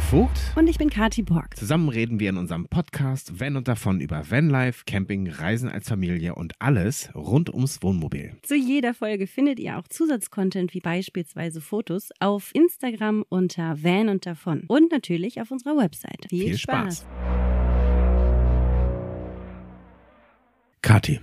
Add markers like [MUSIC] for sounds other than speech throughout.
Daniel Vogt. Und ich bin Kati Borg. Zusammen reden wir in unserem Podcast Van und davon über Vanlife, Camping, Reisen als Familie und alles rund ums Wohnmobil. Zu jeder Folge findet ihr auch Zusatzcontent wie beispielsweise Fotos auf Instagram unter Van und davon und natürlich auf unserer Website. Viel, Viel Spaß. Spaß. Kati.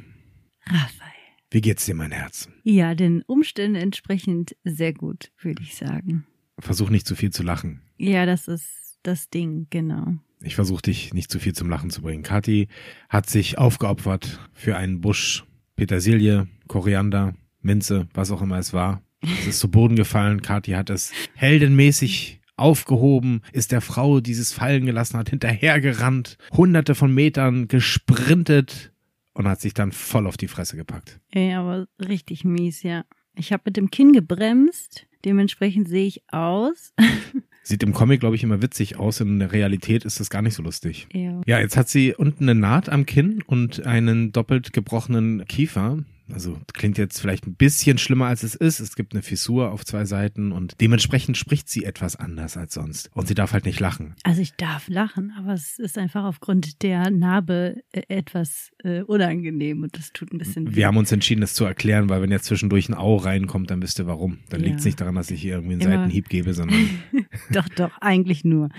Raphael. Wie geht's dir, mein Herz? Ja, den Umständen entsprechend sehr gut, würde ich sagen. Versuch nicht zu viel zu lachen. Ja, das ist das Ding, genau. Ich versuche dich nicht zu viel zum Lachen zu bringen. Kathi hat sich aufgeopfert für einen Busch Petersilie, Koriander, Minze, was auch immer es war. Es ist zu Boden gefallen. Kathi hat es heldenmäßig aufgehoben, ist der Frau dieses fallen gelassen hat, hinterhergerannt, hunderte von Metern gesprintet und hat sich dann voll auf die Fresse gepackt. Ja, aber richtig mies, ja. Ich habe mit dem Kinn gebremst, dementsprechend sehe ich aus. [LAUGHS] Sieht im Comic, glaube ich, immer witzig aus. In der Realität ist das gar nicht so lustig. Ja. ja, jetzt hat sie unten eine Naht am Kinn und einen doppelt gebrochenen Kiefer. Also klingt jetzt vielleicht ein bisschen schlimmer, als es ist. Es gibt eine Fissur auf zwei Seiten und dementsprechend spricht sie etwas anders als sonst. Und sie darf halt nicht lachen. Also ich darf lachen, aber es ist einfach aufgrund der Narbe äh, etwas äh, unangenehm und das tut ein bisschen weh. Wir haben uns entschieden, das zu erklären, weil wenn jetzt zwischendurch ein Au reinkommt, dann wisst ihr warum. Dann ja. liegt es nicht daran, dass ich hier irgendwie einen Immer. Seitenhieb gebe, sondern... [LAUGHS] doch, doch, eigentlich nur.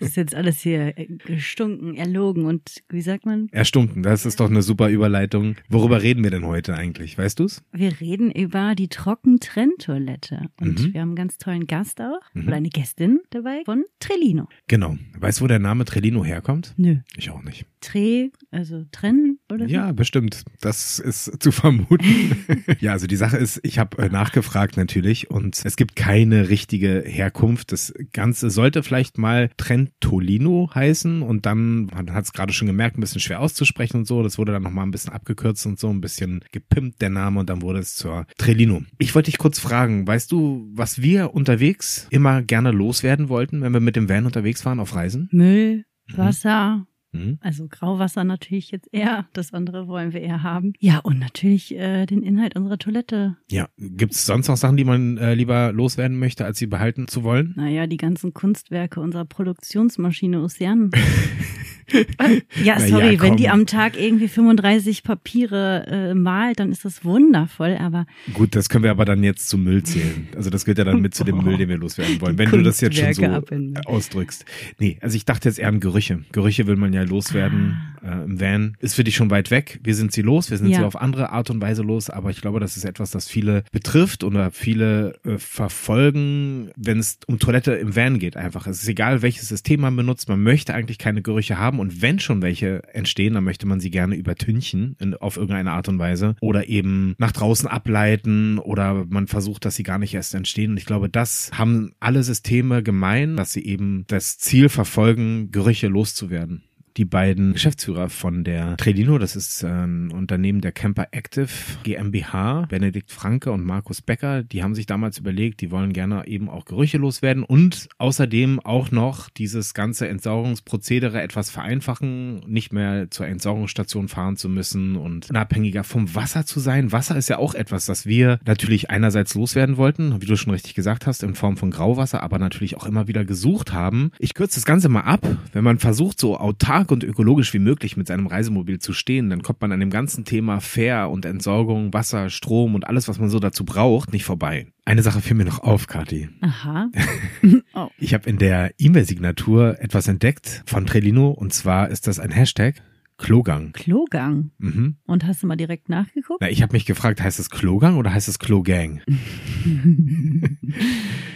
Das [LAUGHS] ist jetzt alles hier äh, gestunken, erlogen und wie sagt man? Erstunken, das ist doch eine super Überleitung. Worüber reden wir denn heute eigentlich? Eigentlich? Weißt du's? Wir reden über die Trockentrenntoilette. Und mhm. wir haben einen ganz tollen Gast auch, mhm. oder eine Gästin dabei von Trellino. Genau. Weißt du, wo der Name Trellino herkommt? Nö. Ich auch nicht. Tre, also trennen oder? Ja, bestimmt. Das ist zu vermuten. [LAUGHS] ja, also die Sache ist, ich habe äh, nachgefragt natürlich und es gibt keine richtige Herkunft. Das Ganze sollte vielleicht mal Trentolino heißen und dann, man hat es gerade schon gemerkt, ein bisschen schwer auszusprechen und so. Das wurde dann nochmal ein bisschen abgekürzt und so, ein bisschen gepimpt der Name und dann wurde es zur Trellino. Ich wollte dich kurz fragen, weißt du, was wir unterwegs immer gerne loswerden wollten, wenn wir mit dem Van unterwegs waren auf Reisen? Müll, mhm. Wasser. Mhm. Also Grauwasser natürlich jetzt eher, das andere wollen wir eher haben. Ja, und natürlich äh, den Inhalt unserer Toilette. Ja, gibt es sonst noch Sachen, die man äh, lieber loswerden möchte, als sie behalten zu wollen? Naja, die ganzen Kunstwerke unserer Produktionsmaschine Ocean. [LAUGHS] ja, sorry, ja, wenn die am Tag irgendwie 35 Papiere äh, malt, dann ist das wundervoll, aber. Gut, das können wir aber dann jetzt zum Müll zählen. Also das gehört ja dann mit zu dem Müll, den wir loswerden wollen, wenn du das jetzt schon so ausdrückst. Nee, also ich dachte jetzt eher an Gerüche. Gerüche will man ja loswerden ah. äh, im Van. Ist für dich schon weit weg. Wir sind sie los, wir sind ja. sie auf andere Art und Weise los, aber ich glaube, das ist etwas, das viele betrifft oder viele äh, verfolgen, wenn es um Toilette im Van geht einfach. Es ist egal, welches System man benutzt, man möchte eigentlich keine Gerüche haben und wenn schon welche entstehen, dann möchte man sie gerne übertünchen in, auf irgendeine Art und Weise. Oder eben nach draußen ableiten oder man versucht, dass sie gar nicht erst entstehen. Und ich glaube, das haben alle Systeme gemein, dass sie eben das Ziel verfolgen, Gerüche loszuwerden die beiden Geschäftsführer von der Trelino, das ist ein Unternehmen der Camper Active GmbH, Benedikt Franke und Markus Becker, die haben sich damals überlegt, die wollen gerne eben auch Gerüche loswerden und außerdem auch noch dieses ganze Entsorgungsprozedere etwas vereinfachen, nicht mehr zur Entsorgungsstation fahren zu müssen und unabhängiger vom Wasser zu sein. Wasser ist ja auch etwas, das wir natürlich einerseits loswerden wollten, wie du schon richtig gesagt hast, in Form von Grauwasser, aber natürlich auch immer wieder gesucht haben. Ich kürze das Ganze mal ab, wenn man versucht, so autark stark und ökologisch wie möglich mit seinem Reisemobil zu stehen, dann kommt man an dem ganzen Thema Fair und Entsorgung, Wasser, Strom und alles, was man so dazu braucht, nicht vorbei. Eine Sache fiel mir noch auf, Kathi. Aha. [LAUGHS] oh. Ich habe in der E-Mail-Signatur etwas entdeckt von Trelino und zwar ist das ein Hashtag Klogang. Klogang? Mhm. Und hast du mal direkt nachgeguckt? Na, ich habe mich gefragt, heißt es Klogang oder heißt es Klogang? [LAUGHS]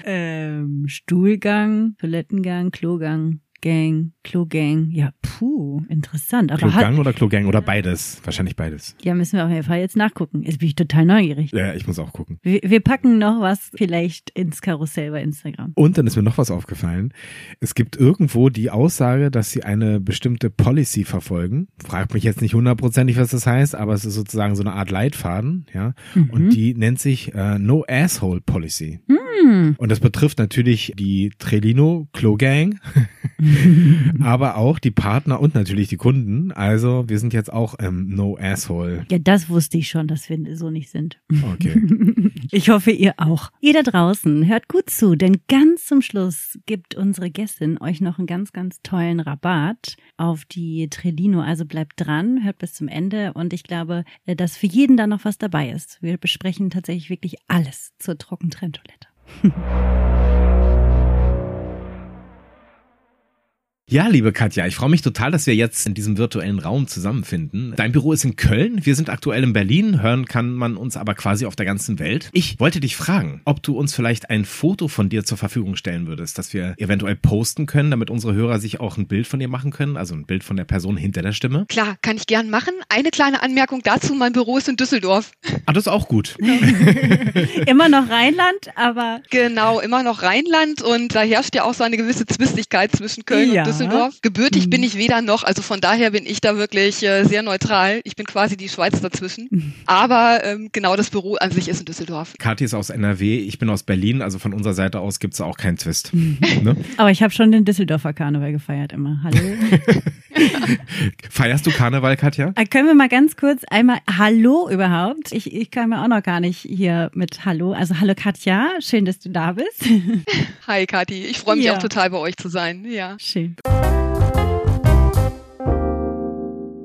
ähm, Stuhlgang, Toilettengang, Klogang. Gang, Klo-Gang. Ja, puh, interessant. Aber Klo-Gang oder Klo-Gang oder beides? Wahrscheinlich beides. Ja, müssen wir auf jeden Fall jetzt nachgucken. Jetzt bin ich total neugierig. Ja, ich muss auch gucken. Wir, wir packen noch was vielleicht ins Karussell bei Instagram. Und dann ist mir noch was aufgefallen. Es gibt irgendwo die Aussage, dass sie eine bestimmte Policy verfolgen. Fragt mich jetzt nicht hundertprozentig, was das heißt, aber es ist sozusagen so eine Art Leitfaden, ja. Mhm. Und die nennt sich äh, No Asshole Policy. Mhm. Hm. Und das betrifft natürlich die Trelino Klo Gang, [LAUGHS] [LAUGHS] aber auch die Partner und natürlich die Kunden. Also wir sind jetzt auch ähm, No Asshole. Ja, das wusste ich schon, dass wir so nicht sind. Okay. [LAUGHS] Ich hoffe, ihr auch. Ihr da draußen, hört gut zu, denn ganz zum Schluss gibt unsere Gästin euch noch einen ganz, ganz tollen Rabatt auf die Trelino. Also bleibt dran, hört bis zum Ende und ich glaube, äh, dass für jeden da noch was dabei ist. Wir besprechen tatsächlich wirklich alles zur Trockentrenntoilette. [LAUGHS] Ja, liebe Katja, ich freue mich total, dass wir jetzt in diesem virtuellen Raum zusammenfinden. Dein Büro ist in Köln, wir sind aktuell in Berlin, hören kann man uns aber quasi auf der ganzen Welt. Ich wollte dich fragen, ob du uns vielleicht ein Foto von dir zur Verfügung stellen würdest, das wir eventuell posten können, damit unsere Hörer sich auch ein Bild von dir machen können, also ein Bild von der Person hinter der Stimme. Klar, kann ich gern machen. Eine kleine Anmerkung dazu, mein Büro ist in Düsseldorf. Ah, das ist auch gut. [LAUGHS] immer noch Rheinland, aber... Genau, immer noch Rheinland und da herrscht ja auch so eine gewisse Zwistigkeit zwischen Köln ja. und Düsseldorf. Düsseldorf. Gebürtig mhm. bin ich weder noch, also von daher bin ich da wirklich äh, sehr neutral. Ich bin quasi die Schweiz dazwischen. Mhm. Aber ähm, genau das Büro an sich ist in Düsseldorf. Kathi ist aus NRW, ich bin aus Berlin, also von unserer Seite aus gibt es auch keinen Twist. Mhm. [LAUGHS] Ne? Aber ich habe schon den Düsseldorfer Karneval gefeiert immer. Hallo. [LAUGHS] Feierst du Karneval, Katja? Äh, können wir mal ganz kurz einmal Hallo überhaupt? Ich, ich kann mir auch noch gar nicht hier mit Hallo. Also Hallo Katja, schön, dass du da bist. [LAUGHS] Hi Kathi, ich freue mich ja. auch total bei euch zu sein. Ja. Schön.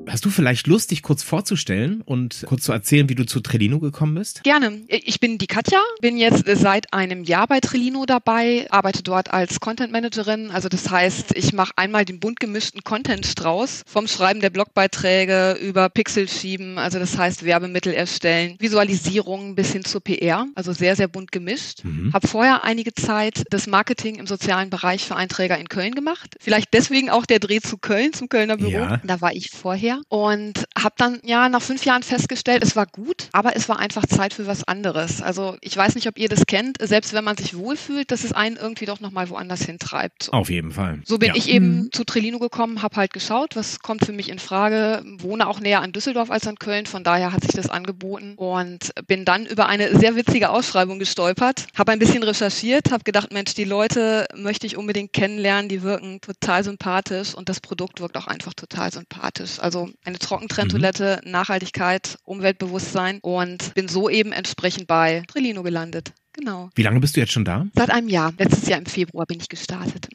Hast du vielleicht Lust, dich kurz vorzustellen und kurz zu erzählen, wie du zu Trelino gekommen bist? Gerne. Ich bin die Katja, bin jetzt seit einem Jahr bei Trelino dabei, arbeite dort als Content Managerin. Also das heißt, ich mache einmal den bunt gemischten Content-Strauß vom Schreiben der Blogbeiträge über Pixel schieben, also das heißt Werbemittel erstellen, Visualisierungen bis hin zur PR, also sehr, sehr bunt gemischt. Mhm. Habe vorher einige Zeit das Marketing im sozialen Bereich für Einträger in Köln gemacht. Vielleicht deswegen auch der Dreh zu Köln, zum Kölner Büro. Ja. Da war ich vorher und habe dann ja nach fünf Jahren festgestellt, es war gut, aber es war einfach Zeit für was anderes. Also ich weiß nicht, ob ihr das kennt, selbst wenn man sich wohlfühlt, dass es einen irgendwie doch nochmal woanders hintreibt. Auf jeden Fall. So bin ja. ich eben mhm. zu Trelino gekommen, habe halt geschaut, was kommt für mich in Frage, wohne auch näher an Düsseldorf als an Köln, von daher hat sich das angeboten und bin dann über eine sehr witzige Ausschreibung gestolpert, habe ein bisschen recherchiert, habe gedacht, Mensch, die Leute möchte ich unbedingt kennenlernen, die wirken total sympathisch und das Produkt wirkt auch einfach total sympathisch. Also eine Trockentrenntoilette, mhm. Nachhaltigkeit, Umweltbewusstsein und bin so eben entsprechend bei Trillino gelandet. Genau. Wie lange bist du jetzt schon da? Seit einem Jahr. Letztes Jahr im Februar bin ich gestartet.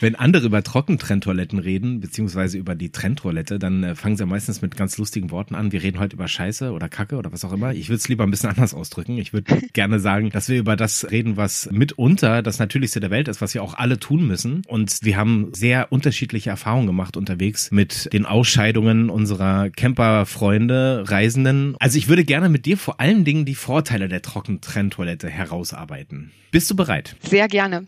Wenn andere über Trockentrenntoiletten reden, beziehungsweise über die Trenntoilette, dann äh, fangen sie meistens mit ganz lustigen Worten an. Wir reden heute über Scheiße oder Kacke oder was auch immer. Ich würde es lieber ein bisschen [LAUGHS] anders ausdrücken. Ich würde [LAUGHS] gerne sagen, dass wir über das reden, was mitunter das Natürlichste der Welt ist, was wir auch alle tun müssen. Und wir haben sehr unterschiedliche Erfahrungen gemacht unterwegs mit den Ausscheidungen unserer Camperfreunde, Reisenden. Also ich würde gerne mit dir vor allen Dingen die Vorteile der Trockentrenntoilette herausarbeiten. Bist du bereit? Sehr gerne.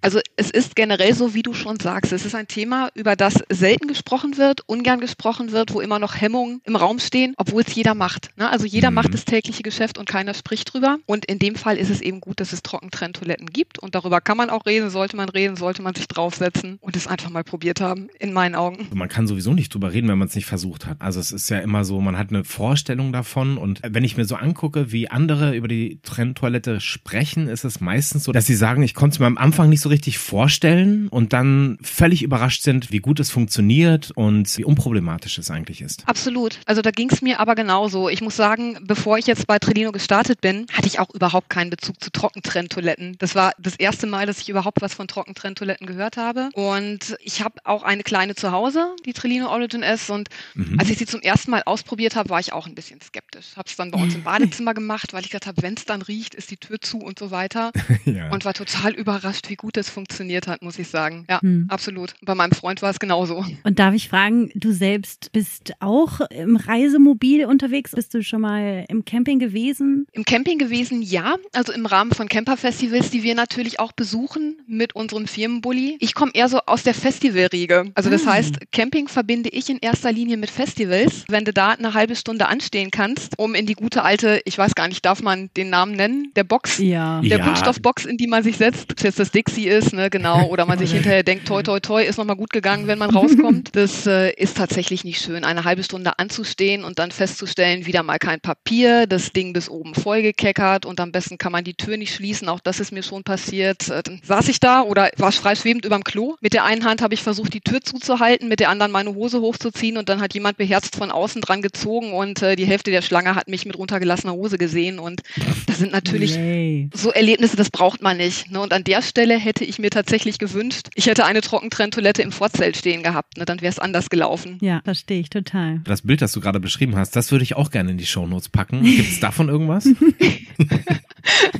Also es ist generell so, wie du schon sagst, es ist ein Thema, über das selten gesprochen wird, ungern gesprochen wird, wo immer noch Hemmungen im Raum stehen, obwohl es jeder macht. Ne? Also jeder mhm. macht das tägliche Geschäft und keiner spricht drüber. Und in dem Fall ist es eben gut, dass es Trockentrenntoiletten gibt und darüber kann man auch reden, sollte man reden, sollte man sich draufsetzen und es einfach mal probiert haben, in meinen Augen. Man kann sowieso nicht drüber reden, wenn man es nicht versucht hat. Also es ist ja immer so, man hat eine Vorstellung davon und wenn ich mir so angucke, wie andere über die Trenntoilette sprechen, ist es meistens so, dass sie sagen, ich konnte es mir am Anfang nicht so richtig vorstellen und dann völlig überrascht sind, wie gut es funktioniert und wie unproblematisch es eigentlich ist. Absolut. Also da ging es mir aber genauso. Ich muss sagen, bevor ich jetzt bei Trelino gestartet bin, hatte ich auch überhaupt keinen Bezug zu Trockentrenntoiletten. Das war das erste Mal, dass ich überhaupt was von Trockentrenntoiletten gehört habe. Und ich habe auch eine kleine zu Hause, die Trelino Origin S. Und mhm. als ich sie zum ersten Mal ausprobiert habe, war ich auch ein bisschen skeptisch. Habe es dann bei uns im [LAUGHS] Badezimmer gemacht, weil ich gedacht habe, wenn es dann riecht, ist die Tür zu und so weiter. [LAUGHS] ja. Und war total überrascht, wie gut es funktioniert hat, muss ich sagen. Ja, hm. absolut. Bei meinem Freund war es genauso. Und darf ich fragen, du selbst bist auch im Reisemobil unterwegs? Bist du schon mal im Camping gewesen? Im Camping gewesen, ja. Also im Rahmen von Camperfestivals, die wir natürlich auch besuchen mit unserem Firmenbully. Ich komme eher so aus der Festivalriege. Also das hm. heißt, Camping verbinde ich in erster Linie mit Festivals. Wenn du da eine halbe Stunde anstehen kannst, um in die gute alte, ich weiß gar nicht, darf man den Namen nennen, der Box, ja. der ja. Kunststoffbox, in die man sich setzt. Jetzt das Dixie ist, ne, genau, oder man sich [LAUGHS] hinterher denkt, toi, toi, toi, ist nochmal gut gegangen, wenn man rauskommt. [LAUGHS] Das äh, ist tatsächlich nicht schön, eine halbe Stunde anzustehen und dann festzustellen, wieder mal kein Papier, das Ding bis oben vollgekeckert und am besten kann man die Tür nicht schließen, auch das ist mir schon passiert. Äh, dann saß ich da oder war frei schwebend überm Klo. Mit der einen Hand habe ich versucht, die Tür zuzuhalten, mit der anderen meine Hose hochzuziehen und dann hat jemand beherzt von außen dran gezogen und äh, die Hälfte der Schlange hat mich mit runtergelassener Hose gesehen und das sind natürlich Yay. so Erlebnisse, das braucht man nicht. Ne? Und an der Stelle hätte ich mir tatsächlich gewünscht, ich hätte eine Trockentrenntoilette im Vorzelt stehen gehabt, ne? dann wäre es anders gelaufen. Ja, verstehe ich total. Das Bild, das du gerade beschrieben hast, das würde ich auch gerne in die Shownotes packen. Gibt es [LAUGHS] davon irgendwas?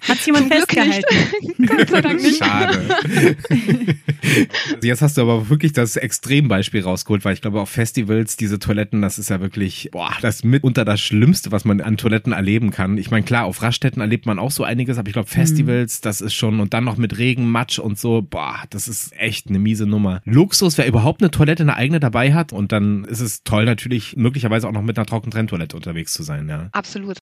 Hat jemand festgehalten? [LAUGHS] Gott sei Dank nicht. Schade. Jetzt hast du aber wirklich das Extrembeispiel rausgeholt, weil ich glaube, auf Festivals, diese Toiletten, das ist ja wirklich, boah, das mitunter das Schlimmste, was man an Toiletten erleben kann. Ich meine, klar, auf Raststätten erlebt man auch so einiges, aber ich glaube, Festivals, mhm. das ist schon, und dann noch mit Regen, Matsch und so, boah, das ist echt eine miese Nummer. Luxus, wer überhaupt eine Toilette, eine eigene dabei hat, und dann ist es toll, natürlich möglicherweise auch noch mit einer Trockentrenntoilette unterwegs zu sein, ja. Absolut.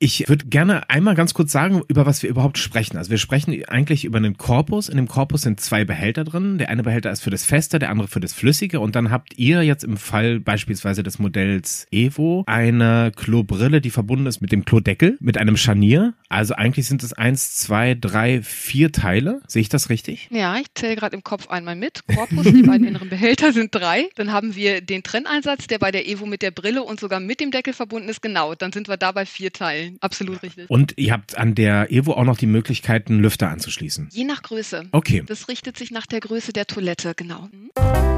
Ich würde gerne einmal ganz kurz sagen, über was wir überhaupt sprechen. Also wir sprechen eigentlich über einen Korpus. In dem Korpus sind zwei Behälter drin. Der eine Behälter ist für das Feste, der andere für das Flüssige. Und dann habt ihr jetzt im Fall beispielsweise des Modells Evo eine Klobrille, die verbunden ist mit dem Klodeckel, mit einem Scharnier. Also eigentlich sind es eins, zwei, drei, vier Teile. Sehe ich das richtig? Ja, ich zähle gerade im Kopf einmal mit. Korpus, die beiden inneren Behälter sind drei. Dann haben wir den Trenneinsatz, der bei der Evo mit der Brille und sogar mit dem Deckel verbunden ist. Genau, dann sind wir da bei vier Teilen absolut richtig. Und ihr habt an der Evo auch noch die Möglichkeit, einen Lüfter anzuschließen? Je nach Größe. Okay. Das richtet sich nach der Größe der Toilette, genau. Mhm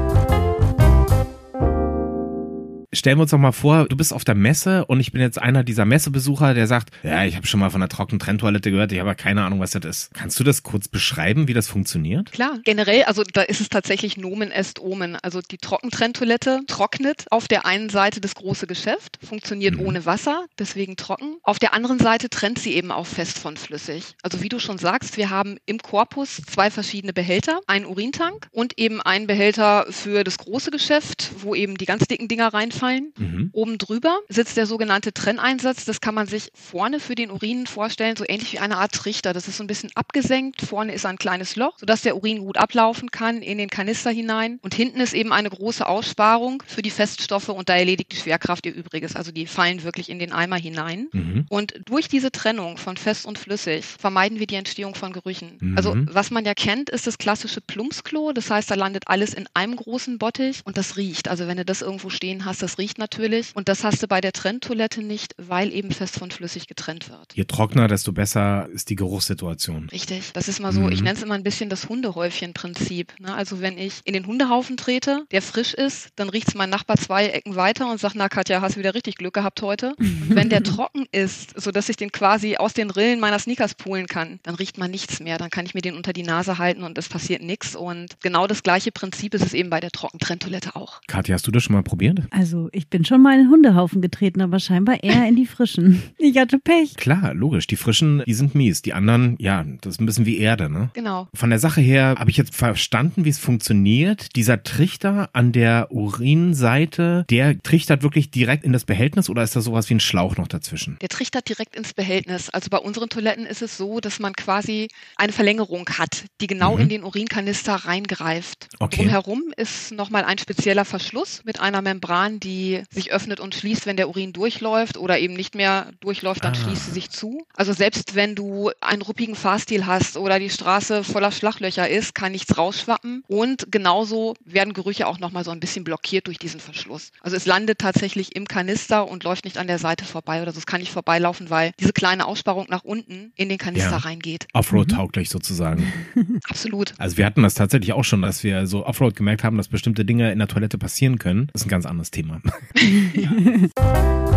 stellen wir uns doch mal vor, du bist auf der Messe und ich bin jetzt einer dieser Messebesucher, der sagt, ja, ich habe schon mal von der trockenen Trenntoilette gehört, ich habe aber keine Ahnung, was das ist. Kannst du das kurz beschreiben, wie das funktioniert? Klar, generell, also da ist es tatsächlich Nomen est Omen. Also die Trockentrenntoilette trocknet auf der einen Seite das große Geschäft, funktioniert mhm. ohne Wasser, deswegen trocken. Auf der anderen Seite trennt sie eben auch fest von flüssig. Also wie du schon sagst, wir haben im Korpus zwei verschiedene Behälter, einen Urintank und eben einen Behälter für das große Geschäft, wo eben die ganz dicken Dinger reinfallen ausfallen. Mhm. Oben drüber sitzt der sogenannte Trenneinsatz. Das kann man sich vorne für den Urin vorstellen, so ähnlich wie eine Art Trichter. Das ist so ein bisschen abgesenkt. Vorne ist ein kleines Loch, sodass der Urin gut ablaufen kann in den Kanister hinein. Und hinten ist eben eine große Aussparung für die Feststoffe und da erledigt die Schwerkraft ihr Übriges. Also die fallen wirklich in den Eimer hinein. Mhm. Und durch diese Trennung von fest und flüssig vermeiden wir die Entstehung von Gerüchen. Mhm. Also was man ja kennt, ist das klassische Plumpsklo. Das heißt, da landet alles in einem großen Bottich und das riecht. Also wenn du das irgendwo stehen hast, das das riecht natürlich. Und das hast du bei der Trenntoilette nicht, weil eben fest von flüssig getrennt wird. Je trockener, desto besser ist die Geruchssituation. Richtig. Das ist mal so, mhm. ich nenne es immer ein bisschen das Hundehäufchen-Prinzip. Ne? Also wenn ich in den Hundehaufen trete, der frisch ist, dann riecht es mein Nachbar zwei Ecken weiter und sagt, na Katja, hast du wieder richtig Glück gehabt heute. [LAUGHS] Und wenn der trocken ist, sodass ich den quasi aus den Rillen meiner Sneakers poolen kann, dann riecht man nichts mehr. Dann kann ich mir den unter die Nase halten und es passiert nichts. Und genau das gleiche Prinzip ist es eben bei der Trockentrenntoilette auch. Katja, hast du das schon mal probiert? Also ich bin schon mal in den Hundehaufen getreten, aber scheinbar eher in die frischen. [LAUGHS] Ich hatte Pech. Klar, logisch. Die frischen, die sind mies. Die anderen, ja, das ist ein bisschen wie Erde, ne? Genau. Von der Sache her habe ich jetzt verstanden, wie es funktioniert. Dieser Trichter an der Urinseite, der trichtert wirklich direkt in das Behältnis oder ist da sowas wie ein Schlauch noch dazwischen? Der trichtert direkt ins Behältnis. Also bei unseren Toiletten ist es so, dass man quasi eine Verlängerung hat, die genau mhm. in den Urinkanister reingreift. Okay. Drumherum ist nochmal ein spezieller Verschluss mit einer Membran, die die sich öffnet und schließt, wenn der Urin durchläuft oder eben nicht mehr durchläuft, dann ah. schließt sie sich zu. Also selbst wenn du einen ruppigen Fahrstil hast oder die Straße voller Schlaglöcher ist, kann nichts rausschwappen. Und genauso werden Gerüche auch nochmal so ein bisschen blockiert durch diesen Verschluss. Also es landet tatsächlich im Kanister und läuft nicht an der Seite vorbei oder so. Es kann nicht vorbeilaufen, weil diese kleine Aussparung nach unten in den Kanister ja. reingeht. Offroad-tauglich mhm. sozusagen. [LAUGHS] Absolut. Also wir hatten das tatsächlich auch schon, dass wir so Offroad gemerkt haben, dass bestimmte Dinge in der Toilette passieren können. Das ist ein ganz anderes Thema [LAUGHS] ja.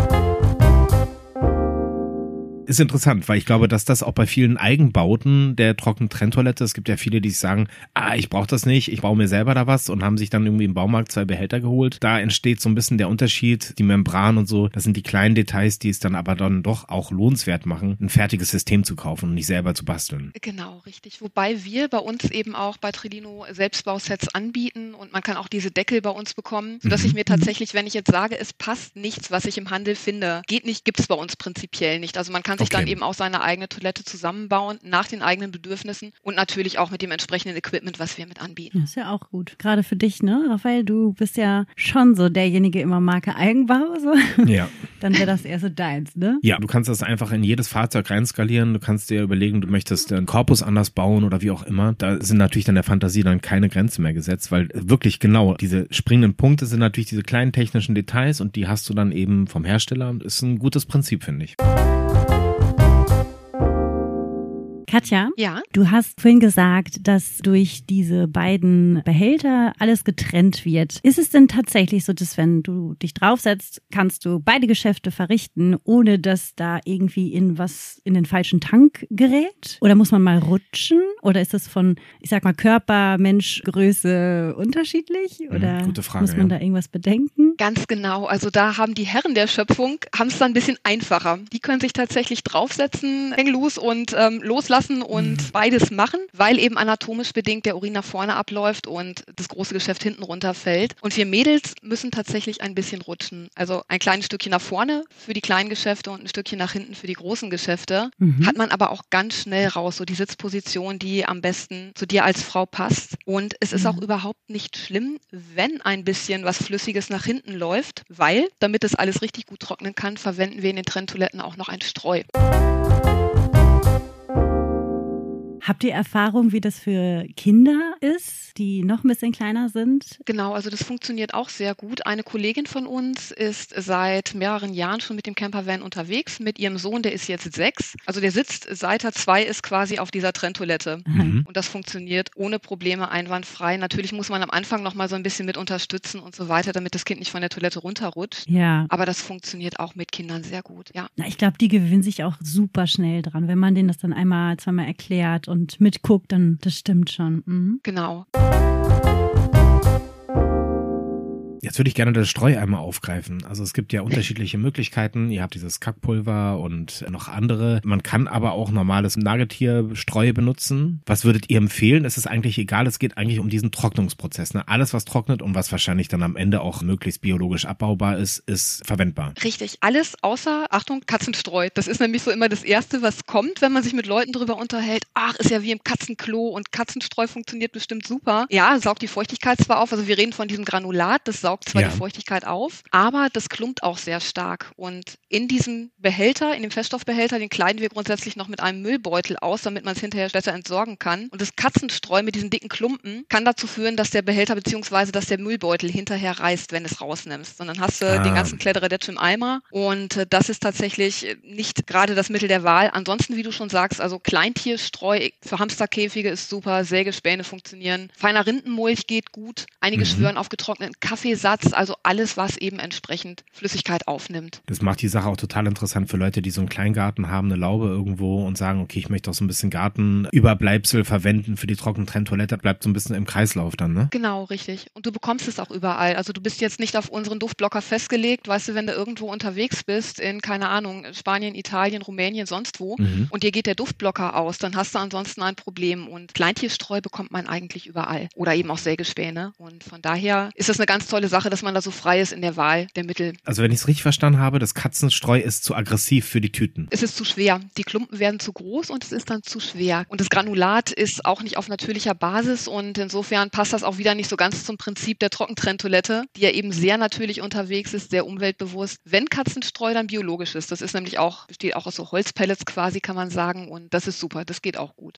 [LAUGHS] ist interessant, weil ich glaube, dass das auch bei vielen Eigenbauten der trockenen Trenntoilette, es gibt ja viele, die sagen, ah, ich brauche das nicht, ich baue mir selber da was und haben sich dann irgendwie im Baumarkt zwei Behälter geholt. Da entsteht so ein bisschen der Unterschied, die Membran und so, das sind die kleinen Details, die es dann aber dann doch auch lohnenswert machen, ein fertiges System zu kaufen und nicht selber zu basteln. Genau, richtig. Wobei wir bei uns eben auch bei Trilino Selbstbausets anbieten und man kann auch diese Deckel bei uns bekommen, sodass mhm. ich mir tatsächlich, wenn ich jetzt sage, es passt nichts, was ich im Handel finde, geht nicht, gibt es bei uns prinzipiell nicht. Also man kann kann sich okay. dann eben auch seine eigene Toilette zusammenbauen nach den eigenen Bedürfnissen und natürlich auch mit dem entsprechenden Equipment, was wir mit anbieten. Das ist ja auch gut. Gerade für dich, ne, Raphael, du bist ja schon so derjenige immer Marke Eigenbau, so. Ja. [LAUGHS] Dann wäre das eher so deins, ne? Ja, du kannst das einfach in jedes Fahrzeug reinskalieren. Du kannst dir überlegen, du möchtest den Korpus anders bauen oder wie auch immer. Da sind natürlich dann der Fantasie dann keine Grenzen mehr gesetzt, weil wirklich genau diese springenden Punkte sind natürlich diese kleinen technischen Details und die hast du dann eben vom Hersteller. Ist ein gutes Prinzip, finde ich. Katja, ja? du hast vorhin gesagt, dass durch diese beiden Behälter alles getrennt wird. Ist es denn tatsächlich so, dass wenn du dich draufsetzt, kannst du beide Geschäfte verrichten, ohne dass da irgendwie in was in den falschen Tank gerät? Oder muss man mal rutschen? Oder ist es von, ich sag mal, Körper, Mensch, Größe unterschiedlich? Mhm, Oder Gute Frage, muss man ja. da irgendwas bedenken? Ganz genau. Also da haben die Herren der Schöpfung haben es dann ein bisschen einfacher. Die können sich tatsächlich draufsetzen, hängen los und ähm, loslassen lassen und mhm. beides machen, weil eben anatomisch bedingt der Urin nach vorne abläuft und das große Geschäft hinten runterfällt. Und wir Mädels müssen tatsächlich ein bisschen rutschen. Also ein kleines Stückchen nach vorne für die kleinen Geschäfte und ein Stückchen nach hinten für die großen Geschäfte. Mhm. Hat man aber auch ganz schnell raus, so die Sitzposition, die am besten zu dir als Frau passt. Und es ist mhm. auch überhaupt nicht schlimm, wenn ein bisschen was Flüssiges nach hinten läuft, weil, damit es alles richtig gut trocknen kann, verwenden wir in den Trenntoiletten auch noch ein Streu. Habt ihr Erfahrung, wie das für Kinder ist, die noch ein bisschen kleiner sind? Genau, also das funktioniert auch sehr gut. Eine Kollegin von uns ist seit mehreren Jahren schon mit dem Campervan unterwegs, mit ihrem Sohn, der ist jetzt sechs. Also der sitzt, seit er zwei ist, quasi auf dieser Trenntoilette. Mhm. Und das funktioniert ohne Probleme einwandfrei. Natürlich muss man am Anfang noch mal so ein bisschen mit unterstützen und so weiter, damit das Kind nicht von der Toilette runterrutscht. Ja. Aber das funktioniert auch mit Kindern sehr gut, ja. Na, ich glaube, die gewöhnen sich auch super schnell dran, wenn man denen das dann einmal, zweimal erklärt und mitguckt, dann das stimmt schon. Mhm. Genau. Jetzt würde ich gerne das Streu einmal aufgreifen. Also es gibt ja unterschiedliche Möglichkeiten. Ihr habt dieses Kackpulver und noch andere. Man kann aber auch normales Nagetierstreu benutzen. Was würdet ihr empfehlen? Es ist eigentlich egal. Es geht eigentlich um diesen Trocknungsprozess. Ne? Alles, was trocknet und was wahrscheinlich dann am Ende auch möglichst biologisch abbaubar ist, ist verwendbar. Richtig. Alles außer, Achtung, Katzenstreu. Das ist nämlich so immer das Erste, was kommt, wenn man sich mit Leuten drüber unterhält. Ach, ist ja wie im Katzenklo und Katzenstreu funktioniert bestimmt super. Ja, saugt die Feuchtigkeit zwar auf. Also wir reden von diesem Granulat. Das saugt saugt zwar ja. die Feuchtigkeit auf, aber das klumpt auch sehr stark. Und in diesem Behälter, in dem Feststoffbehälter, den kleiden wir grundsätzlich noch mit einem Müllbeutel aus, damit man es hinterher besser entsorgen kann. Und das Katzenstreu mit diesen dicken Klumpen kann dazu führen, dass der Behälter bzw. dass der Müllbeutel hinterher reißt, wenn es rausnimmst. Und dann hast du ah. den ganzen Kledderedetsch im Eimer. Und äh, das ist tatsächlich nicht gerade das Mittel der Wahl. Ansonsten, wie du schon sagst, also Kleintierstreu für Hamsterkäfige ist super, Sägespäne funktionieren. Feiner Rindenmulch geht gut. Einige mhm. schwören auf getrockneten Kaffee Satz, also alles, was eben entsprechend Flüssigkeit aufnimmt. Das macht die Sache auch total interessant für Leute, die so einen Kleingarten haben, eine Laube irgendwo und sagen, okay, ich möchte auch so ein bisschen Gartenüberbleibsel verwenden für die Trockentrenntoilette, bleibt so ein bisschen im Kreislauf dann, ne? Genau, richtig. Und du bekommst es auch überall. Also du bist jetzt nicht auf unseren Duftblocker festgelegt, weißt du, wenn du irgendwo unterwegs bist, in, keine Ahnung, Spanien, Italien, Rumänien, sonst wo, mhm. und dir geht der Duftblocker aus, dann hast du ansonsten ein Problem. Und Kleintierstreu bekommt man eigentlich überall. Oder eben auch Sägespäne. Und von daher ist das eine ganz tolle Sache Sache, dass man da so frei ist in der Wahl der Mittel. Also wenn ich es richtig verstanden habe, das Katzenstreu ist zu aggressiv für die Tüten. Es ist zu schwer. Die Klumpen werden zu groß und es ist dann zu schwer. Und das Granulat ist auch nicht auf natürlicher Basis und insofern passt das auch wieder nicht so ganz zum Prinzip der Trockentrenntoilette, die ja eben sehr natürlich unterwegs ist, sehr umweltbewusst. Wenn Katzenstreu dann biologisch ist, das ist nämlich auch, besteht auch aus so Holzpellets quasi, kann man sagen. Und das ist super, das geht auch gut.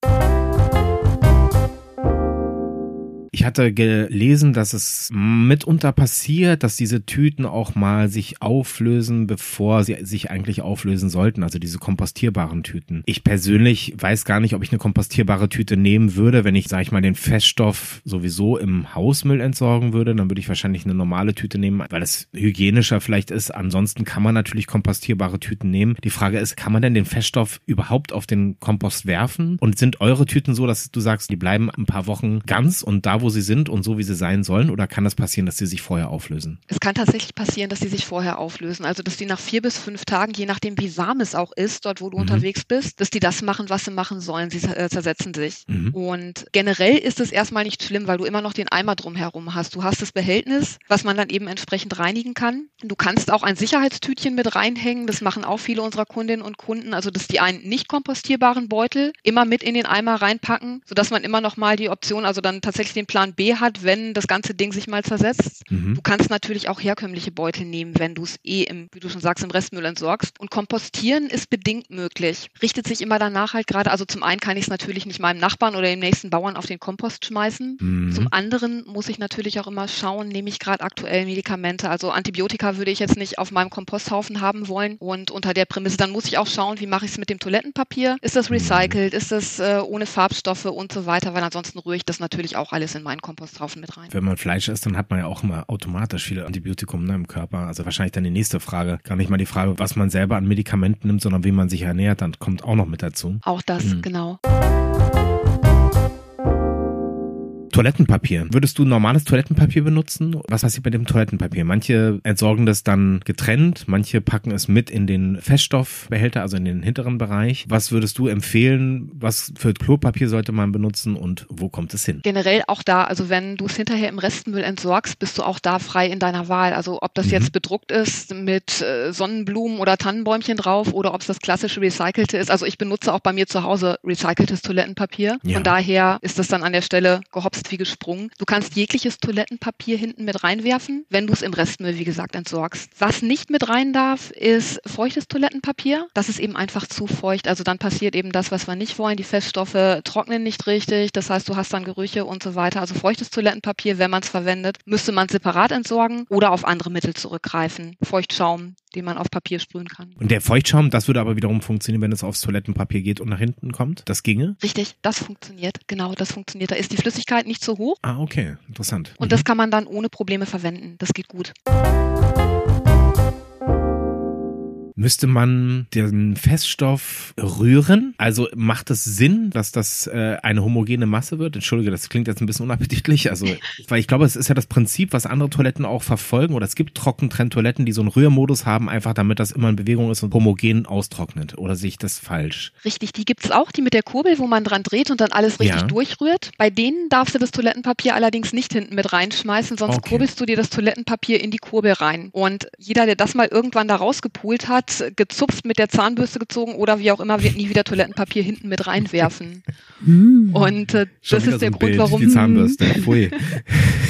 Ich hatte gelesen, dass es mitunter passiert, dass diese Tüten auch mal sich auflösen, bevor sie sich eigentlich auflösen sollten, also diese kompostierbaren Tüten. Ich persönlich weiß gar nicht, ob ich eine kompostierbare Tüte nehmen würde, wenn ich, sage ich mal, den Feststoff sowieso im Hausmüll entsorgen würde, dann würde ich wahrscheinlich eine normale Tüte nehmen, weil es hygienischer vielleicht ist. Ansonsten kann man natürlich kompostierbare Tüten nehmen. Die Frage ist, kann man denn den Feststoff überhaupt auf den Kompost werfen? Und sind eure Tüten so, dass du sagst, die bleiben ein paar Wochen ganz und da, wo wo sie sind und so, wie sie sein sollen? Oder kann das passieren, dass sie sich vorher auflösen? Es kann tatsächlich passieren, dass sie sich vorher auflösen. Also, dass die nach vier bis fünf Tagen, je nachdem, wie warm es auch ist, dort, wo du mhm. unterwegs bist, dass die das machen, was sie machen sollen. Sie äh, zersetzen sich. Mhm. Und generell ist es erstmal nicht schlimm, weil du immer noch den Eimer drumherum hast. Du hast das Behältnis, was man dann eben entsprechend reinigen kann. Du kannst auch ein Sicherheitstütchen mit reinhängen. Das machen auch viele unserer Kundinnen und Kunden. Also, dass die einen nicht kompostierbaren Beutel immer mit in den Eimer reinpacken, sodass man immer noch mal die Option, also dann tatsächlich den Plan B hat, wenn das ganze Ding sich mal zersetzt. Mhm. Du kannst natürlich auch herkömmliche Beutel nehmen, wenn du es eh im, wie du schon sagst, im Restmüll entsorgst. Und kompostieren ist bedingt möglich. Richtet sich immer danach halt gerade, also zum einen kann ich es natürlich nicht meinem Nachbarn oder dem nächsten Bauern auf den Kompost schmeißen. Mhm. Zum anderen muss ich natürlich auch immer schauen, nehme ich gerade aktuell Medikamente. Also Antibiotika würde ich jetzt nicht auf meinem Komposthaufen haben wollen. Und unter der Prämisse, dann muss ich auch schauen, wie mache ich es mit dem Toilettenpapier? Ist das recycelt? Ist das äh, ohne Farbstoffe und so weiter? Weil ansonsten rühre ich das natürlich auch alles in meinen Komposthaufen mit rein. Wenn man Fleisch isst, dann hat man ja auch immer automatisch viele Antibiotikum ne, im Körper. Also wahrscheinlich dann die nächste Frage. Gar nicht mal die Frage, was man selber an Medikamenten nimmt, sondern wie man sich ernährt, dann kommt auch noch mit dazu. Auch das, mhm. genau. Toilettenpapier. Würdest du normales Toilettenpapier benutzen? Was passiert mit dem Toilettenpapier? Manche entsorgen das dann getrennt, manche packen es mit in den Feststoffbehälter, also in den hinteren Bereich. Was würdest du empfehlen? Was für Klopapier sollte man benutzen und wo kommt es hin? Generell auch da, also wenn du es hinterher im Restmüll entsorgst, bist du auch da frei in deiner Wahl. Also ob das mhm. jetzt bedruckt ist mit äh, Sonnenblumen oder Tannenbäumchen drauf oder ob es das klassische recycelte ist. Also ich benutze auch bei mir zu Hause recyceltes Toilettenpapier. Ja. Von daher ist das dann an der Stelle gehopst wie gesprungen. Du kannst jegliches Toilettenpapier hinten mit reinwerfen, wenn du es im Restmüll, wie gesagt, entsorgst. Was nicht mit rein darf, ist feuchtes Toilettenpapier. Das ist eben einfach zu feucht. Also dann passiert eben das, was wir nicht wollen. Die Feststoffe trocknen nicht richtig. Das heißt, du hast dann Gerüche und so weiter. Also feuchtes Toilettenpapier, wenn man es verwendet, müsste man separat entsorgen oder auf andere Mittel zurückgreifen. Feuchtschaum, den man auf Papier sprühen kann. Und der Feuchtschaum, das würde aber wiederum funktionieren, wenn es aufs Toilettenpapier geht und nach hinten kommt? Das ginge? Richtig, das funktioniert. Genau, das funktioniert. Da ist die Flüssigkeit nicht so hoch. Ah, okay, interessant. Und mhm. das kann man dann ohne Probleme verwenden. Das geht gut müsste man den Feststoff rühren? Also macht es Sinn, dass das äh, eine homogene Masse wird? Entschuldige, das klingt jetzt ein bisschen unappetitlich. Also, weil ich glaube, es ist ja das Prinzip, was andere Toiletten auch verfolgen. Oder es gibt Trockentrenntoiletten, die so einen Rührmodus haben, einfach damit das immer in Bewegung ist und homogen austrocknet. Oder sehe ich das falsch? Richtig, die gibt's auch, die mit der Kurbel, wo man dran dreht und dann alles richtig ja. durchrührt. Bei denen darfst du das Toilettenpapier allerdings nicht hinten mit reinschmeißen, sonst okay. kurbelst du dir das Toilettenpapier in die Kurbel rein. Und jeder, der das mal irgendwann da rausgepult hat, hat gezupft, mit der Zahnbürste gezogen oder wie auch immer, wird nie wieder Toilettenpapier hinten mit reinwerfen. Hm. Und äh, das ist der so Grund, Bild, warum. Die Zahnbürste. Pfui. [LAUGHS]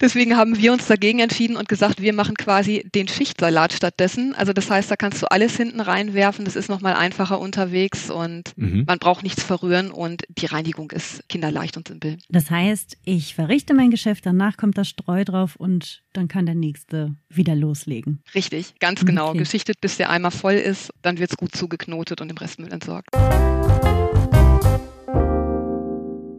Deswegen haben wir uns dagegen entschieden und gesagt, wir machen quasi den Schichtsalat stattdessen. Also das heißt, da kannst du alles hinten reinwerfen. Das ist nochmal einfacher unterwegs und mhm. man braucht nichts verrühren und die Reinigung ist kinderleicht und simpel. Das heißt, ich verrichte mein Geschäft, danach kommt das Streu drauf und dann kann der nächste wieder loslegen. Richtig, ganz genau. Okay. Geschichtet, bis der Eimer voll ist, dann wird es gut zugeknotet und im Restmüll entsorgt.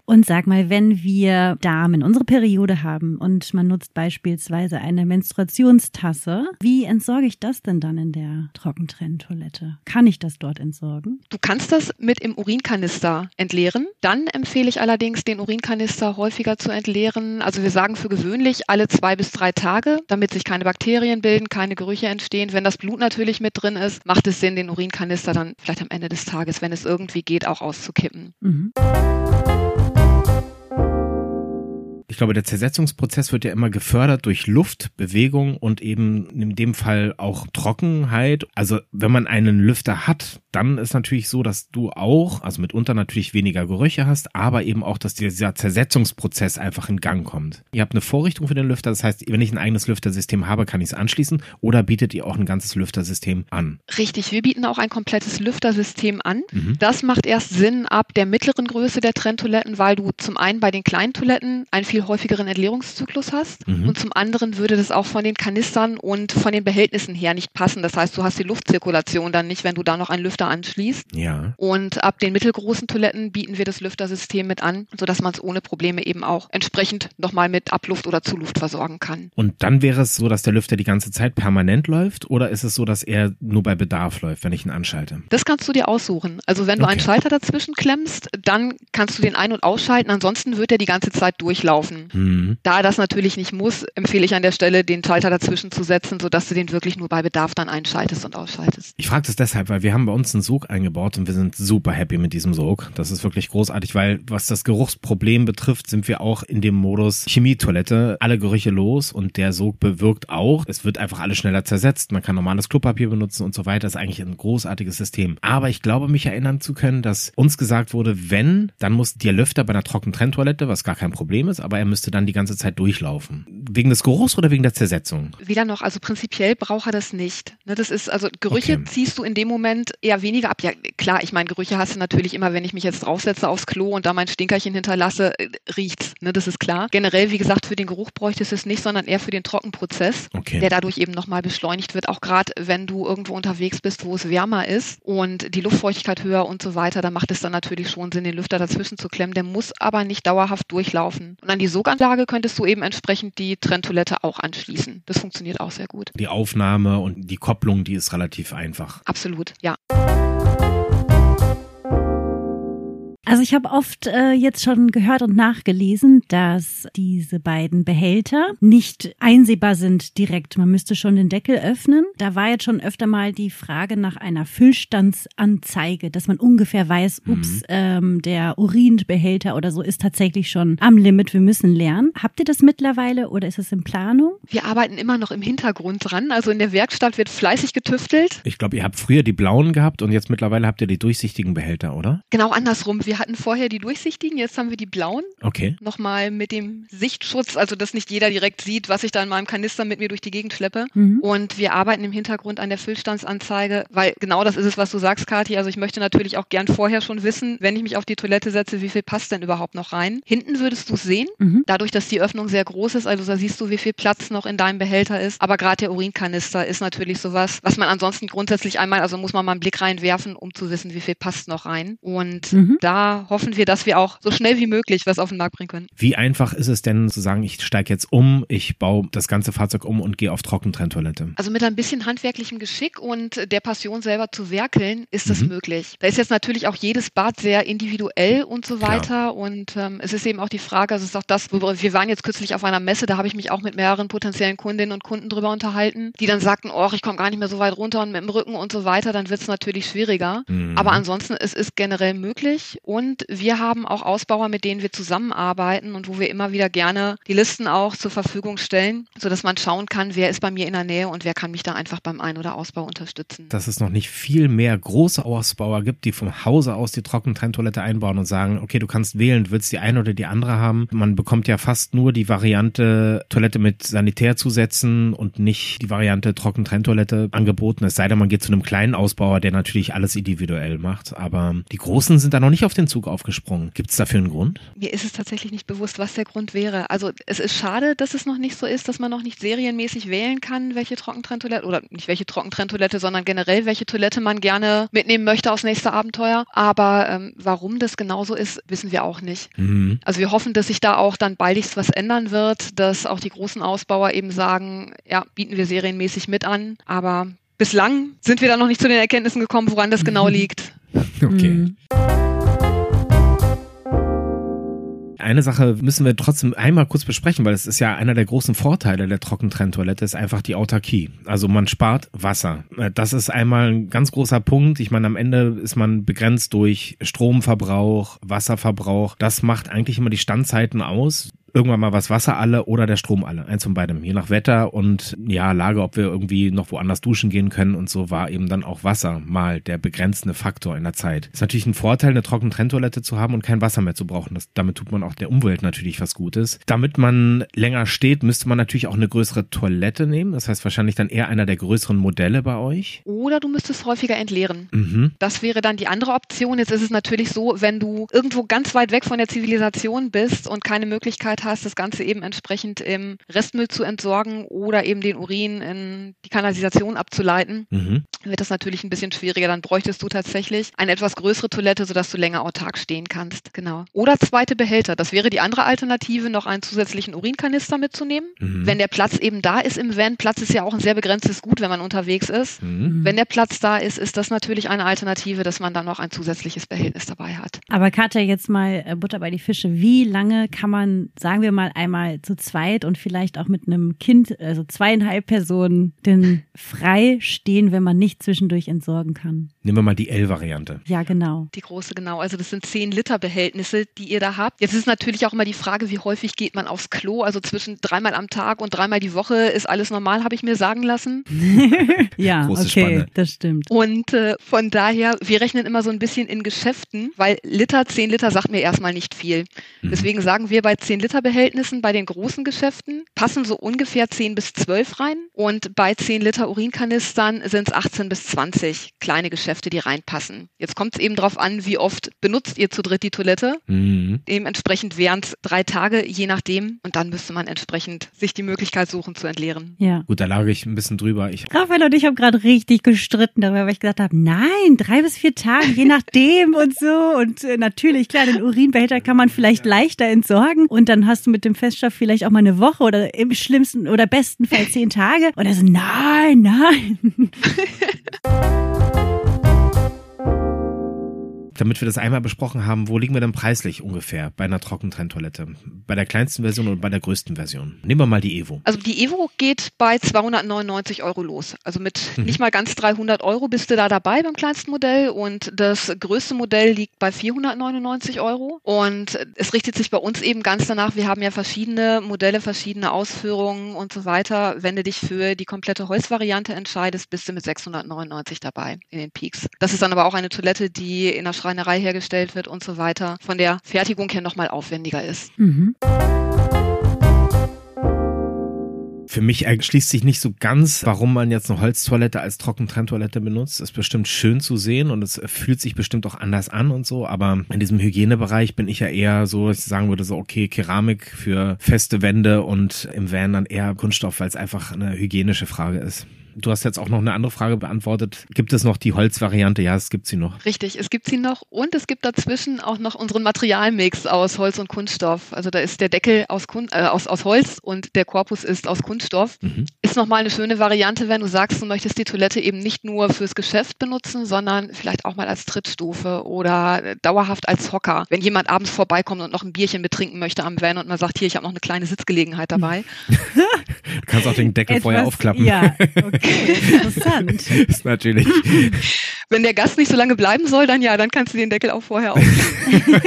Und sag mal, wenn wir Damen unsere Periode haben und man nutzt beispielsweise eine Menstruationstasse, wie entsorge ich das denn dann in der Trockentrenntoilette? Kann ich das dort entsorgen? Du kannst das mit im Urinkanister entleeren. Dann empfehle ich allerdings, den Urinkanister häufiger zu entleeren. Also wir sagen für gewöhnlich alle zwei bis drei Tage, damit sich keine Bakterien bilden, keine Gerüche entstehen. Wenn das Blut natürlich mit drin ist, macht es Sinn, den Urinkanister dann vielleicht am Ende des Tages, wenn es irgendwie geht, auch auszukippen. Mhm. Ich glaube, der Zersetzungsprozess wird ja immer gefördert durch Luft, Bewegung und eben in dem Fall auch Trockenheit. Also wenn man einen Lüfter hat, dann ist natürlich so, dass du auch, also mitunter natürlich weniger Gerüche hast, aber eben auch, dass dieser Zersetzungsprozess einfach in Gang kommt. Ihr habt eine Vorrichtung für den Lüfter, das heißt, wenn ich ein eigenes Lüftersystem habe, kann ich es anschließen oder bietet ihr auch ein ganzes Lüftersystem an? Richtig, wir bieten auch ein komplettes Lüftersystem an. Mhm. Das macht erst Sinn ab der mittleren Größe der Trenntoiletten, weil du zum einen bei den kleinen Toiletten ein viel viel häufigeren Entleerungszyklus hast. Mhm. Und zum anderen würde das auch von den Kanistern und von den Behältnissen her nicht passen. Das heißt, du hast die Luftzirkulation dann nicht, wenn du da noch einen Lüfter anschließt. Ja. Und ab den mittelgroßen Toiletten bieten wir das Lüftersystem mit an, sodass man es ohne Probleme eben auch entsprechend nochmal mit Abluft oder Zuluft versorgen kann. Und dann wäre es so, dass der Lüfter die ganze Zeit permanent läuft oder ist es so, dass er nur bei Bedarf läuft, wenn ich ihn anschalte? Das kannst du dir aussuchen. Also wenn du okay. einen Schalter dazwischen klemmst, dann kannst du den ein- und ausschalten. Ansonsten wird er die ganze Zeit durchlaufen. Mhm. Da das natürlich nicht muss, empfehle ich an der Stelle, den Schalter dazwischen zu setzen, sodass du den wirklich nur bei Bedarf dann einschaltest und ausschaltest. Ich frage das deshalb, weil wir haben bei uns einen Sog eingebaut und wir sind super happy mit diesem Sog. Das ist wirklich großartig, weil was das Geruchsproblem betrifft, sind wir auch in dem Modus Chemietoilette, alle Gerüche los und der Sog bewirkt auch, es wird einfach alles schneller zersetzt. Man kann normales Klopapier benutzen und so weiter. Das ist eigentlich ein großartiges System. Aber ich glaube, mich erinnern zu können, dass uns gesagt wurde, wenn, dann muss der Lüfter bei einer Trockentrenntoilette, was gar kein Problem ist, aber er müsste dann die ganze Zeit durchlaufen. Wegen des Geruchs oder wegen der Zersetzung? Wieder noch, also prinzipiell braucht er das nicht. Ne, das ist, also Gerüche okay. ziehst du in dem Moment eher weniger ab. Ja, klar, ich meine, Gerüche hast du natürlich immer, wenn ich mich jetzt draufsetze aufs Klo und da mein Stinkerchen hinterlasse, äh, riecht's. Ne, das ist klar. Generell, wie gesagt, für den Geruch bräuchte es nicht, sondern eher für den Trockenprozess, okay. der dadurch eben nochmal beschleunigt wird. Auch gerade, wenn du irgendwo unterwegs bist, wo es wärmer ist und die Luftfeuchtigkeit höher und so weiter, dann macht es dann natürlich schon Sinn, den Lüfter dazwischen zu klemmen. Der muss aber nicht dauerhaft durchlaufen. Und an die Soganlage könntest du eben entsprechend die Trenntoilette auch anschließen. Das funktioniert auch sehr gut. Die Aufnahme und die Kopplung, die ist relativ einfach. Absolut, ja. Also ich habe oft äh, jetzt schon gehört und nachgelesen, dass diese beiden Behälter nicht einsehbar sind direkt. Man müsste schon den Deckel öffnen. Da war jetzt schon öfter mal die Frage nach einer Füllstandsanzeige, dass man ungefähr weiß, mhm. ups, ähm, der Urinbehälter oder so ist tatsächlich schon am Limit. Wir müssen lernen. Habt ihr das mittlerweile oder ist es in Planung? Wir arbeiten immer noch im Hintergrund dran. Also in der Werkstatt wird fleißig getüftelt. Ich glaube, ihr habt früher die blauen gehabt und jetzt mittlerweile habt ihr die durchsichtigen Behälter, oder? Genau andersrum. Wir hatten vorher die durchsichtigen, jetzt haben wir die blauen. Okay. Nochmal mit dem Sichtschutz, also dass nicht jeder direkt sieht, was ich da in meinem Kanister mit mir durch die Gegend schleppe. Mhm. Und wir arbeiten im Hintergrund an der Füllstandsanzeige, weil genau das ist es, was du sagst, Kathi. Also ich möchte natürlich auch gern vorher schon wissen, wenn ich mich auf die Toilette setze, wie viel passt denn überhaupt noch rein. Hinten würdest du sehen, mhm. dadurch, dass die Öffnung sehr groß ist, also da siehst du, wie viel Platz noch in deinem Behälter ist. Aber gerade der Urinkanister ist natürlich sowas, was man ansonsten grundsätzlich einmal, also muss man mal einen Blick reinwerfen, um zu wissen, wie viel passt noch rein. Und mhm. da hoffen wir, dass wir auch so schnell wie möglich was auf den Markt bringen können. Wie einfach ist es denn zu sagen, ich steige jetzt um, ich baue das ganze Fahrzeug um und gehe auf Trockentrenntoilette? Also mit ein bisschen handwerklichem Geschick und der Passion selber zu werkeln, ist das mhm. möglich. Da ist jetzt natürlich auch jedes Bad sehr individuell und so weiter. Klar. Und ähm, es ist eben auch die Frage, also es ist auch das, wir waren jetzt kürzlich auf einer Messe, da habe ich mich auch mit mehreren potenziellen Kundinnen und Kunden drüber unterhalten, die dann sagten, oh, ich komme gar nicht mehr so weit runter und mit dem Rücken und so weiter, dann wird es natürlich schwieriger. Mhm. Aber ansonsten, es ist generell möglich und wir haben auch Ausbauer, mit denen wir zusammenarbeiten und wo wir immer wieder gerne die Listen auch zur Verfügung stellen, sodass man schauen kann, wer ist bei mir in der Nähe und wer kann mich da einfach beim Ein- oder Ausbau unterstützen. Dass es noch nicht viel mehr große Ausbauer gibt, die vom Hause aus die Trockentrenntoilette einbauen und sagen, okay, du kannst wählen, du willst die eine oder die andere haben. Man bekommt ja fast nur die Variante Toilette mit Sanitärzusätzen und nicht die Variante Trockentrenntoilette angeboten. Es sei denn, man geht zu einem kleinen Ausbauer, der natürlich alles individuell macht. Aber die Großen sind da noch nicht auf den Zug aufgesprungen. Gibt es dafür einen Grund? Mir ist es tatsächlich nicht bewusst, was der Grund wäre. Also es ist schade, dass es noch nicht so ist, dass man noch nicht serienmäßig wählen kann, welche Trockentrenntoilette oder nicht welche Trockentrenntoilette, sondern generell welche Toilette man gerne mitnehmen möchte aufs nächste Abenteuer. Aber ähm, warum das genauso ist, wissen wir auch nicht. Mhm. Also wir hoffen, dass sich da auch dann baldigst was ändern wird, dass auch die großen Ausbauer eben sagen, ja, bieten wir serienmäßig mit an. Aber bislang sind wir da noch nicht zu den Erkenntnissen gekommen, woran das genau liegt. [LAUGHS] Okay. Mhm. Eine Sache müssen wir trotzdem einmal kurz besprechen, weil es ist ja einer der großen Vorteile der Trockentrenntoilette, ist einfach die Autarkie. Also man spart Wasser. Das ist einmal ein ganz großer Punkt. Ich meine, am Ende ist man begrenzt durch Stromverbrauch, Wasserverbrauch. Das macht eigentlich immer die Standzeiten aus irgendwann mal was Wasser alle oder der Strom alle. Eins von beidem. Je nach Wetter und ja, Lage, ob wir irgendwie noch woanders duschen gehen können und so war eben dann auch Wasser mal der begrenzende Faktor in der Zeit. Ist natürlich ein Vorteil, eine trockene Trenntoilette zu haben und kein Wasser mehr zu brauchen. Das, damit tut man auch der Umwelt natürlich was Gutes. Damit man länger steht, müsste man natürlich auch eine größere Toilette nehmen. Das heißt wahrscheinlich dann eher einer der größeren Modelle bei euch. Oder du müsstest häufiger entleeren. Mhm. Das wäre dann die andere Option. Jetzt ist es natürlich so, wenn du irgendwo ganz weit weg von der Zivilisation bist und keine Möglichkeit Möglichkeit hast, das Ganze eben entsprechend im Restmüll zu entsorgen oder eben den Urin in die Kanalisation abzuleiten, mhm. wird das natürlich ein bisschen schwieriger. Dann bräuchtest du tatsächlich eine etwas größere Toilette, sodass du länger autark stehen kannst. Genau. Oder zweite Behälter. Das wäre die andere Alternative, noch einen zusätzlichen Urinkanister mitzunehmen. Mhm. Wenn der Platz eben da ist im Van, Platz ist ja auch ein sehr begrenztes Gut, wenn man unterwegs ist. Mhm. Wenn der Platz da ist, ist das natürlich eine Alternative, dass man dann noch ein zusätzliches Behältnis dabei hat. Aber Katja, jetzt mal äh, Butter bei die Fische. Wie lange kann man, sagen wir mal, einmal zu zweit und vielleicht auch mit einem Kind, also zweieinhalb Personen, denn frei stehen, wenn man nicht zwischendurch entsorgen kann? Nehmen wir mal die L-Variante. Ja, genau. Die große, genau. Also das sind 10 Liter Behältnisse, die ihr da habt. Jetzt ist natürlich auch immer die Frage, wie häufig geht man aufs Klo? Also zwischen dreimal am Tag und dreimal die Woche ist alles normal, habe ich mir sagen lassen. [LAUGHS] ja, Große okay, Spanne. das stimmt. Und äh, von daher, wir rechnen immer so ein bisschen in Geschäften, weil Liter, 10 Liter sagt mir erstmal nicht viel. Mhm. Deswegen sagen wir bei 10 Liter Behältnissen bei den großen Geschäften passen so ungefähr 10 bis 12 rein und bei 10 Liter Urinkanistern sind es 18 bis 20 kleine Geschäfte, die reinpassen. Jetzt kommt es eben darauf an, wie oft benutzt ihr zu dritt die Toilette. Mhm. Dementsprechend wären es drei Tage, je nachdem. Und dann müsste man entsprechend sich die Möglichkeit suchen zu entleeren. Ja. Gut, da lag ich ein bisschen drüber. Ich Raphael und ich haben gerade richtig gestritten darüber, weil ich gesagt habe, nein, drei bis vier Tage, je nachdem und so. Und äh, natürlich, klar, den Urinbehälter kann man vielleicht leichter entsorgen. Und dann hast du mit dem Feststoff vielleicht auch mal eine Woche oder im schlimmsten oder besten Fall zehn Tage. Und er so, nein, nein. [LAUGHS] [LAUGHS] damit wir das einmal besprochen haben, wo liegen wir denn preislich ungefähr bei einer Trockentrenntoilette? Bei der kleinsten Version und bei der größten Version? Nehmen wir mal die Evo. Also die Evo geht bei 299 Euro los. Also mit mhm. nicht mal ganz 300 Euro bist du da dabei beim kleinsten Modell und das größte Modell liegt bei 499 Euro. Und es richtet sich bei uns eben ganz danach, wir haben ja verschiedene Modelle, verschiedene Ausführungen und so weiter. Wenn du dich für die komplette Holzvariante entscheidest, bist du mit 699 dabei in den Peaks. Das ist dann aber auch eine Toilette, die in der Schreibung Schreinerei hergestellt wird und so weiter, von der Fertigung her nochmal aufwendiger ist. Mhm. Für mich erschließt sich nicht so ganz, warum man jetzt eine Holztoilette als Trockentrenntoilette benutzt. Ist bestimmt schön zu sehen und es fühlt sich bestimmt auch anders an und so. Aber in diesem Hygienebereich bin ich ja eher so, dass ich sagen würde, so okay, Keramik für feste Wände und im Van dann eher Kunststoff, weil es einfach eine hygienische Frage ist. Du hast jetzt auch noch eine andere Frage beantwortet. Gibt es noch die Holzvariante? Ja, es gibt sie noch. Richtig, es gibt sie noch und es gibt dazwischen auch noch unseren Materialmix aus Holz und Kunststoff. Also da ist der Deckel aus, Kun äh, aus, aus Holz und der Korpus ist aus Kunststoff. Mhm. Ist nochmal eine schöne Variante, wenn du sagst, du möchtest die Toilette eben nicht nur fürs Geschäft benutzen, sondern vielleicht auch mal als Trittstufe oder dauerhaft als Hocker. Wenn jemand abends vorbeikommt und noch ein Bierchen betrinken möchte am Van und man sagt, hier, ich habe noch eine kleine Sitzgelegenheit dabei. [LAUGHS] du kannst auch den Deckel vorher aufklappen. Ja, [LAUGHS] okay. Interessant. [LAUGHS] ist natürlich. Wenn der Gast nicht so lange bleiben soll, dann ja, dann kannst du den Deckel auch vorher aufmachen.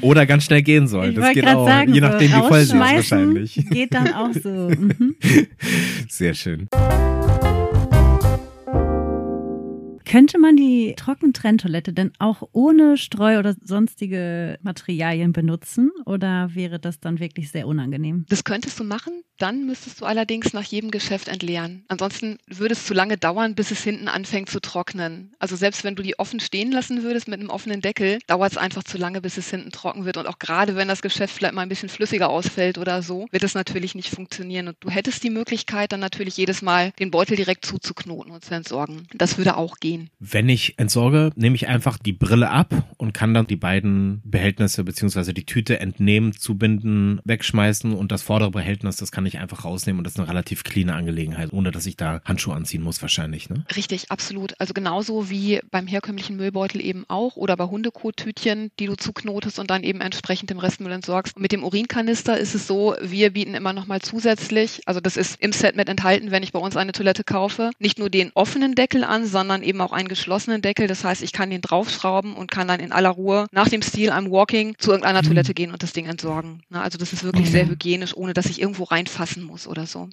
[LAUGHS] Oder ganz schnell gehen soll. Ich das geht auch. Sagen, je nachdem, so wie voll sie ist wahrscheinlich. Geht dann auch so. [LAUGHS] Mhm. Sehr schön. Könnte man die Trockentrenntoilette denn auch ohne Streu oder sonstige Materialien benutzen oder wäre das dann wirklich sehr unangenehm? Das könntest du machen, dann müsstest du allerdings nach jedem Geschäft entleeren. Ansonsten würde es zu lange dauern, bis es hinten anfängt zu trocknen. Also selbst wenn du die offen stehen lassen würdest mit einem offenen Deckel, dauert es einfach zu lange, bis es hinten trocken wird. Und auch gerade wenn das Geschäft vielleicht mal ein bisschen flüssiger ausfällt oder so, wird es natürlich nicht funktionieren. Und du hättest die Möglichkeit, dann natürlich jedes Mal den Beutel direkt zuzuknoten und zu entsorgen. Das würde auch gehen. Wenn ich entsorge, nehme ich einfach die Brille ab und kann dann die beiden Behältnisse beziehungsweise die Tüte entnehmen, zubinden, wegschmeißen und das vordere Behältnis, das kann ich einfach rausnehmen und das ist eine relativ cleane Angelegenheit, ohne dass ich da Handschuhe anziehen muss wahrscheinlich. Ne? Richtig, absolut. Also genauso wie beim herkömmlichen Müllbeutel eben auch oder bei Hundekot-Tütchen, die du zuknotest und dann eben entsprechend im Restmüll entsorgst. Mit dem Urinkanister ist es so, wir bieten immer nochmal zusätzlich, also das ist im Set mit enthalten, wenn ich bei uns eine Toilette kaufe, nicht nur den offenen Deckel an, sondern eben auch einen geschlossenen Deckel. Das heißt, ich kann den draufschrauben und kann dann in aller Ruhe nach dem Stil I'm Walking zu irgendeiner mhm. Toilette gehen und das Ding entsorgen. Also das ist wirklich mhm. sehr hygienisch, ohne dass ich irgendwo reinfassen muss oder so.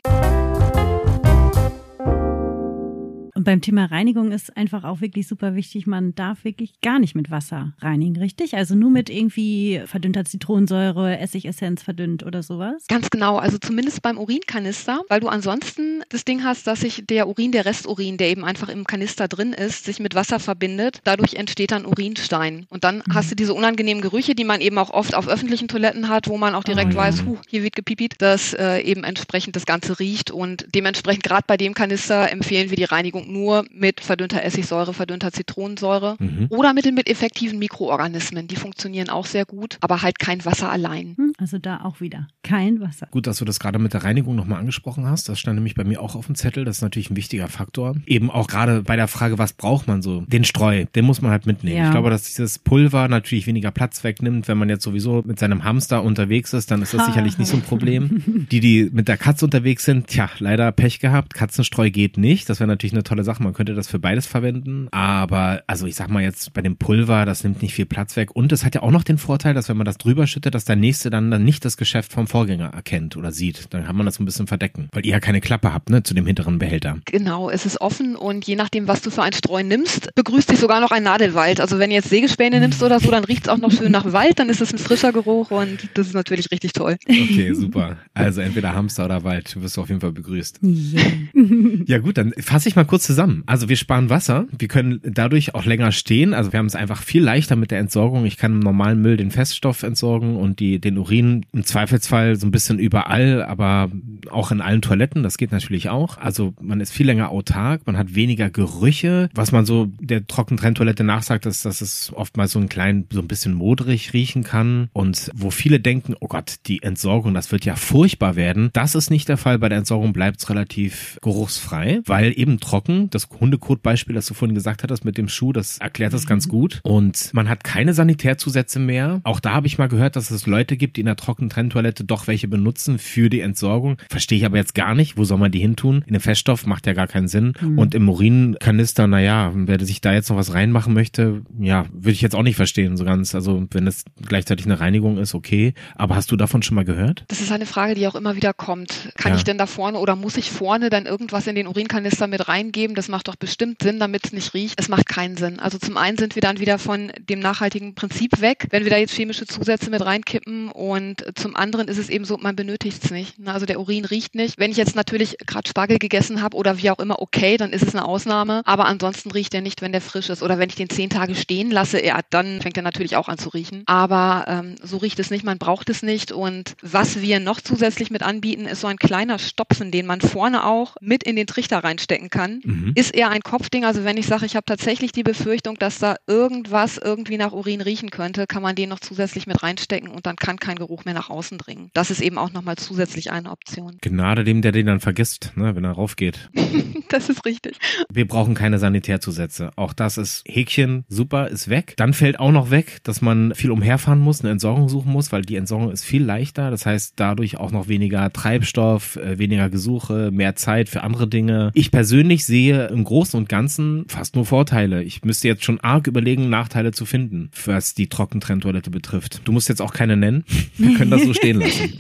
Und beim Thema Reinigung ist einfach auch wirklich super wichtig, man darf wirklich gar nicht mit Wasser reinigen, richtig? Also nur mit irgendwie verdünnter Zitronensäure, Essigessenz verdünnt oder sowas? Ganz genau, also zumindest beim Urinkanister, weil du ansonsten das Ding hast, dass sich der Urin, der Resturin, der eben einfach im Kanister drin ist, sich mit Wasser verbindet. Dadurch entsteht dann Urinstein. Und dann mhm. hast du diese unangenehmen Gerüche, die man eben auch oft auf öffentlichen Toiletten hat, wo man auch direkt oh, weiß, ja. huh, hier wird gepipit, dass äh, eben entsprechend das Ganze riecht. Und dementsprechend gerade bei dem Kanister empfehlen wir die Reinigung nur mit verdünnter Essigsäure, verdünnter Zitronensäure mhm. oder Mittel mit effektiven Mikroorganismen. Die funktionieren auch sehr gut, aber halt kein Wasser allein. Hm, also da auch wieder kein Wasser. Gut, dass du das gerade mit der Reinigung nochmal angesprochen hast. Das stand nämlich bei mir auch auf dem Zettel. Das ist natürlich ein wichtiger Faktor. Eben auch gerade bei der Frage, was braucht man so? Den Streu, den muss man halt mitnehmen. Ja. Ich glaube, dass dieses Pulver natürlich weniger Platz wegnimmt. Wenn man jetzt sowieso mit seinem Hamster unterwegs ist, dann ist das sicherlich nicht so ein Problem. [LAUGHS] Die, die mit der Katze unterwegs sind, tja, leider Pech gehabt. Katzenstreu geht nicht. Das wäre natürlich eine tolle Sache. Man könnte das für beides verwenden. Aber also ich sag mal jetzt bei dem Pulver, das nimmt nicht viel Platz weg. Und es hat ja auch noch den Vorteil, dass wenn man das drüber schüttet, dass der nächste dann, dann nicht das Geschäft vom Vorgänger erkennt oder sieht. Dann kann man das ein bisschen verdecken. Weil ihr ja keine Klappe habt, ne, zu dem hinteren Behälter. Genau, es ist offen und je nachdem, was du für ein Streu nimmst, begrüßt dich sogar noch ein Nadelwald. Also wenn du jetzt Sägespäne nimmst oder so, dann riecht es auch noch schön nach Wald, dann ist es ein frischer Geruch und das ist natürlich richtig toll. Okay, super. Also entweder Hamster oder Wald, du wirst auf jeden Fall begrüßt. Yeah. ja gut, dann fasse ich mal kurz zusammen. Also wir sparen Wasser, wir können dadurch auch länger stehen. Also wir haben es einfach viel leichter mit der Entsorgung. Ich kann im normalen Müll den Feststoff entsorgen und die, den Urin im Zweifelsfall so ein bisschen überall, aber auch in allen Toiletten. Das geht natürlich auch. Also man ist viel länger autark, man hat weniger Gerüche. Was man so der Trockentrenntoilette nachsagt, ist, dass es oftmals so ein klein, so ein bisschen modrig riechen kann. Und wo viele denken, oh Gott, die Entsorgung, das wird ja furchtbar werden. Das ist nicht der Fall. Bei der Entsorgung bleibt es relativ geruchsfrei, weil eben trocken, das Hundekotbeispiel, das du vorhin gesagt hattest mit dem Schuh, das erklärt das ganz gut. Und man hat keine Sanitärzusätze mehr. Auch da habe ich mal gehört, dass es Leute gibt, die in der Trockentrenntoilette doch welche benutzen für die Entsorgung. Verstehe ich aber jetzt gar nicht. Wo soll man die hin tun? In dem Feststoff macht ja gar keinen Sinn. Mhm. Und im Urinkanister, naja, wer sich da jetzt noch was reinmachen möchte, ja, würde ich jetzt auch nicht verstehen, so ganz. Also, wenn es gleichzeitig eine Reinigung ist, okay. Aber hast du davon schon mal gehört? Das ist eine Frage, die auch immer wieder kommt. Kann ja. ich denn da vorne oder muss ich vorne dann irgendwas in den Urinkanister mit reingeben? Das macht doch bestimmt Sinn, damit es nicht riecht. Es macht keinen Sinn. Also zum einen sind wir dann wieder von dem nachhaltigen Prinzip weg, wenn wir da jetzt chemische Zusätze mit reinkippen und zum anderen ist es eben so, man benötigt es nicht. Also der Urin riecht nicht. Wenn ich jetzt natürlich gerade Spargel gegessen habe oder wie auch immer, okay, dann ist es eine Ausnahme. Aber ansonsten riecht er nicht, wenn der frisch ist. Oder wenn ich den zehn Tage stehen lasse, ja, dann fängt er natürlich auch an zu riechen. Aber ähm, so riecht es nicht, man braucht es nicht. Und was wir noch zusätzlich mit anbieten, ist so ein kleiner Stopfen, den man vorne auch mit in den Trichter reinstecken kann. Mhm. Ist eher ein Kopfding. Also wenn ich sage, ich habe tatsächlich die Befürchtung, dass da irgendwas irgendwie nach Urin riechen könnte, kann man den noch zusätzlich mit reinstecken und dann kann kein Geruch mehr nach außen dringen. Das ist eben auch nochmal zusätzlich eine Option. Gnade dem, der den dann vergisst, ne, wenn er raufgeht. [LAUGHS] das ist richtig. Wir brauchen keine Sanitärzusätze. Auch das ist Häkchen, super, ist weg. Dann fällt auch noch weg, dass man viel umherfahren muss, eine Entsorgung suchen muss, weil die Entsorgung ist viel leichter. Das heißt, dadurch auch noch weniger Treibstoff, äh, weniger Gesuche, mehr Zeit für andere Dinge. Ich persönlich sehe im Großen und Ganzen fast nur Vorteile. Ich müsste jetzt schon arg überlegen, Nachteile zu finden, was die Trockentrenntoilette betrifft. Du musst jetzt auch keine nennen. Wir können das so stehen lassen.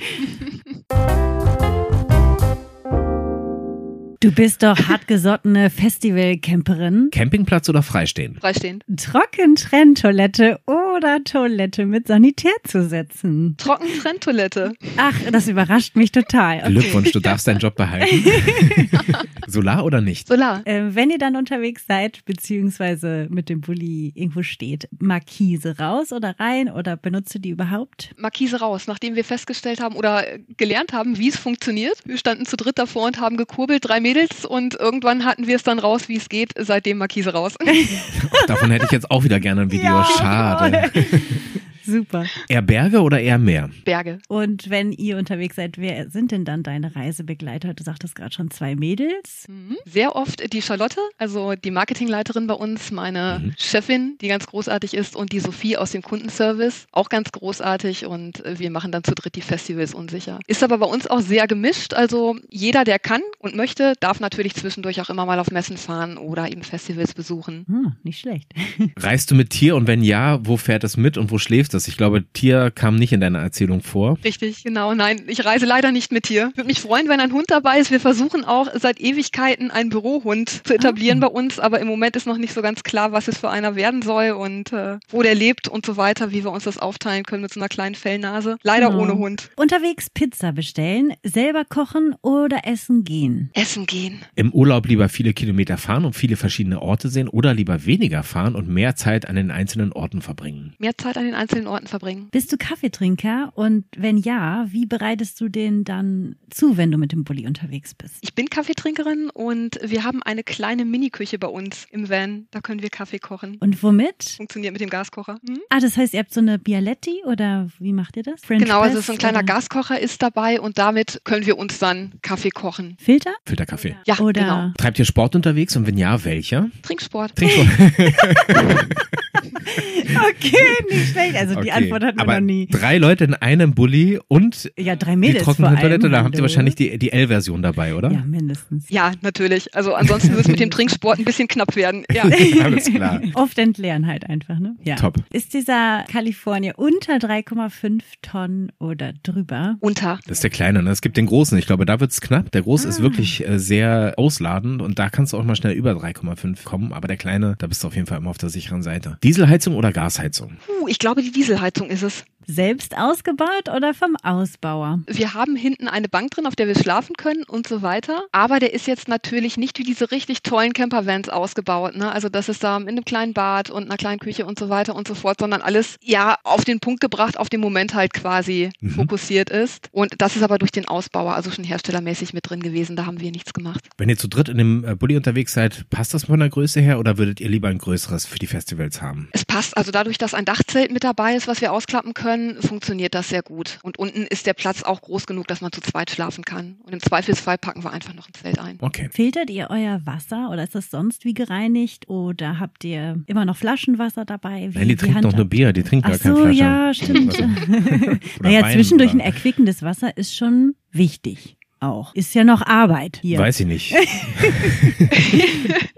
[LAUGHS] Du bist doch hartgesottene Festivalcamperin. Campingplatz oder freistehen? Freistehen. Trockentrenntoilette oder Toilette mit Sanitärzusätzen? Trockentrenntoilette. Ach, das überrascht mich total. Okay. Glückwunsch, du darfst deinen Job behalten. [LAUGHS] Solar oder nicht? Solar. Äh, wenn ihr dann unterwegs seid, beziehungsweise mit dem Bulli irgendwo steht, Markise raus oder rein oder benutzt du die überhaupt? Markise raus, nachdem wir festgestellt haben oder gelernt haben, wie es funktioniert. Wir standen zu dritt davor und haben gekurbelt, drei Meter Mädels und irgendwann hatten wir es dann raus, wie es geht. Seitdem Markise raus. [LAUGHS] Davon hätte ich jetzt auch wieder gerne ein Video. Ja, Schade. Super. Eher Berge oder eher Meer? Berge. Und wenn ihr unterwegs seid, wer sind denn dann deine Reisebegleiter? Du sagtest gerade schon zwei Mädels. Mhm. Sehr oft die Charlotte, also die Marketingleiterin bei uns, meine mhm. Chefin, die ganz großartig ist, und die Sophie aus dem Kundenservice, auch ganz großartig. Und wir machen dann zu dritt die Festivals unsicher. Ist aber bei uns auch sehr gemischt. Also jeder, der kann und möchte, darf natürlich zwischendurch auch immer mal auf Messen fahren oder eben Festivals besuchen. Hm, nicht schlecht. [LAUGHS] Reist du mit Tier und wenn ja, wo fährt es mit und wo schläft ist das? Ich glaube, Tier kam nicht in deiner Erzählung vor. Richtig, genau. Nein, ich reise leider nicht mit Tier. Würde mich freuen, wenn ein Hund dabei ist. Wir versuchen auch seit Ewigkeiten einen Bürohund zu etablieren ah. bei uns, aber im Moment ist noch nicht so ganz klar, was es für einer werden soll und äh, wo der lebt und so weiter, wie wir uns das aufteilen können mit so einer kleinen Fellnase. Leider genau. ohne Hund. Unterwegs Pizza bestellen, selber kochen oder essen gehen? Essen gehen. Im Urlaub lieber viele Kilometer fahren und viele verschiedene Orte sehen oder lieber weniger fahren und mehr Zeit an den einzelnen Orten verbringen? Mehr Zeit an den einzelnen Orten verbringen. Bist du Kaffeetrinker und wenn ja, wie bereitest du den dann zu, wenn du mit dem Bulli unterwegs bist? Ich bin Kaffeetrinkerin und wir haben eine kleine Miniküche bei uns im Van. Da können wir Kaffee kochen. Und womit? Funktioniert mit dem Gaskocher. Hm? Ah, das heißt, ihr habt so eine Bialetti oder wie macht ihr das? French genau, also so ein kleiner oder? Gaskocher ist dabei und damit können wir uns dann Kaffee kochen. Filter? Filterkaffee. Ja, oder genau. Treibt ihr Sport unterwegs und wenn ja, welcher? Trinksport. Trinksport. [LAUGHS] [LAUGHS] okay, nicht schlecht. Also okay. die Antwort hatten wir Aber noch nie. Drei Leute in einem Bulli und ja, drei Mädels die trockene Toilette, da habt ihr wahrscheinlich die, die L-Version dabei, oder? Ja, mindestens. Ja, natürlich. Also ansonsten wird es mit dem [LAUGHS] Trinksport ein bisschen knapp werden. Ja. [LAUGHS] Alles klar. [LAUGHS] Oft entleeren halt einfach, ne? Ja. Top. Ist dieser California unter 3,5 Tonnen oder drüber? Unter. Das ist der kleine, ne? Es gibt den großen. Ich glaube, da wird es knapp. Der große ah. ist wirklich äh, sehr ausladend und da kannst du auch mal schnell über 3,5 kommen. Aber der kleine, da bist du auf jeden Fall immer auf der sicheren Seite. Dieselheizung oder Gasheizung? Uh, ich glaube, die Dieselheizung ist es. Selbst ausgebaut oder vom Ausbauer? Wir haben hinten eine Bank drin, auf der wir schlafen können und so weiter. Aber der ist jetzt natürlich nicht wie diese richtig tollen Campervans ausgebaut. Ne? Also das ist da in einem kleinen Bad und einer kleinen Küche und so weiter und so fort, sondern alles ja auf den Punkt gebracht, auf den Moment halt quasi mhm. fokussiert ist. Und das ist aber durch den Ausbauer, also schon herstellermäßig mit drin gewesen. Da haben wir nichts gemacht. Wenn ihr zu dritt in dem äh, Bulli unterwegs seid, passt das von der Größe her oder würdet ihr lieber ein größeres für die Festivals haben? Es passt. Also dadurch, dass ein Dachzelt mit dabei ist, was wir ausklappen können, können, funktioniert das sehr gut. Und unten ist der Platz auch groß genug, dass man zu zweit schlafen kann. Und im Zweifelsfall packen wir einfach noch ein Zelt ein. Okay. Filtert ihr euer Wasser oder ist das sonst wie gereinigt oder habt ihr immer noch Flaschenwasser dabei? Wie Nein, die trinkt noch nur Bier, die trinkt Ach gar so, keine Flasche. ja, stimmt. [LAUGHS] naja, zwischendurch ein erquickendes Wasser ist schon wichtig auch. Ist ja noch Arbeit hier. Weiß ich nicht. [LAUGHS] [LAUGHS]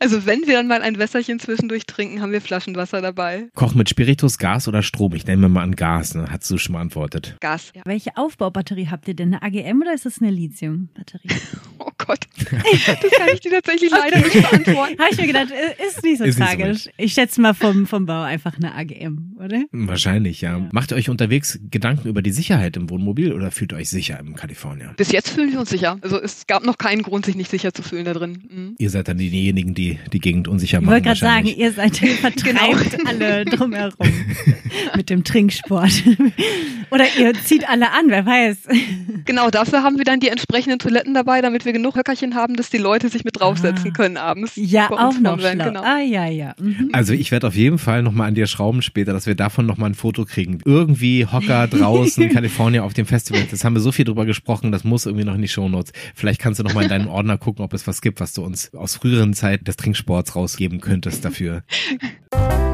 Also wenn wir dann mal ein Wässerchen zwischendurch trinken, haben wir Flaschenwasser dabei. Koch mit Spiritus, Gas oder Strom? Ich nehme mal an Gas, ne? Hast du schon beantwortet. Gas, ja. Welche Aufbaubatterie habt ihr denn? Eine AGM oder ist das eine Lithium-Batterie? [LAUGHS] oh Gott. Das kann ich dir tatsächlich leider nicht beantworten. Habe ich mir gedacht, äh, ist nicht so ist tragisch. Nicht so ich schätze mal vom, vom Bau einfach eine AGM, oder? Wahrscheinlich, ja. ja. Macht ihr euch unterwegs Gedanken über die Sicherheit im Wohnmobil oder fühlt ihr euch sicher im Kalifornien? Bis jetzt fühlen wir uns sicher. Also es gab noch keinen Grund, sich nicht sicher zu fühlen da drin. Mhm. Ihr seid dann diejenigen, die die Gegend unsicher machen. Ich wollte gerade sagen, ihr seid [LAUGHS] vertreibt genau. alle drumherum [LAUGHS] mit dem Trinksport. [LAUGHS] Oder ihr zieht alle an, wer weiß. Genau, dafür haben wir dann die entsprechenden Toiletten dabei, damit wir genug Höckerchen haben, dass die Leute sich mit draufsetzen ah. können abends. Ja, auch noch schlau. Genau. Ah, ja, ja. Mhm. Also ich werde auf jeden Fall nochmal an dir schrauben später, dass wir davon nochmal ein Foto kriegen. Irgendwie Hocker draußen, in Kalifornien auf dem Festival. Das haben wir so viel drüber gesprochen, das muss irgendwie noch in die Shownotes. Vielleicht kannst du nochmal in deinen Ordner gucken, ob es was gibt, was du uns aus früheren Zeiten des Trinksports rausgeben könntest dafür. [LAUGHS]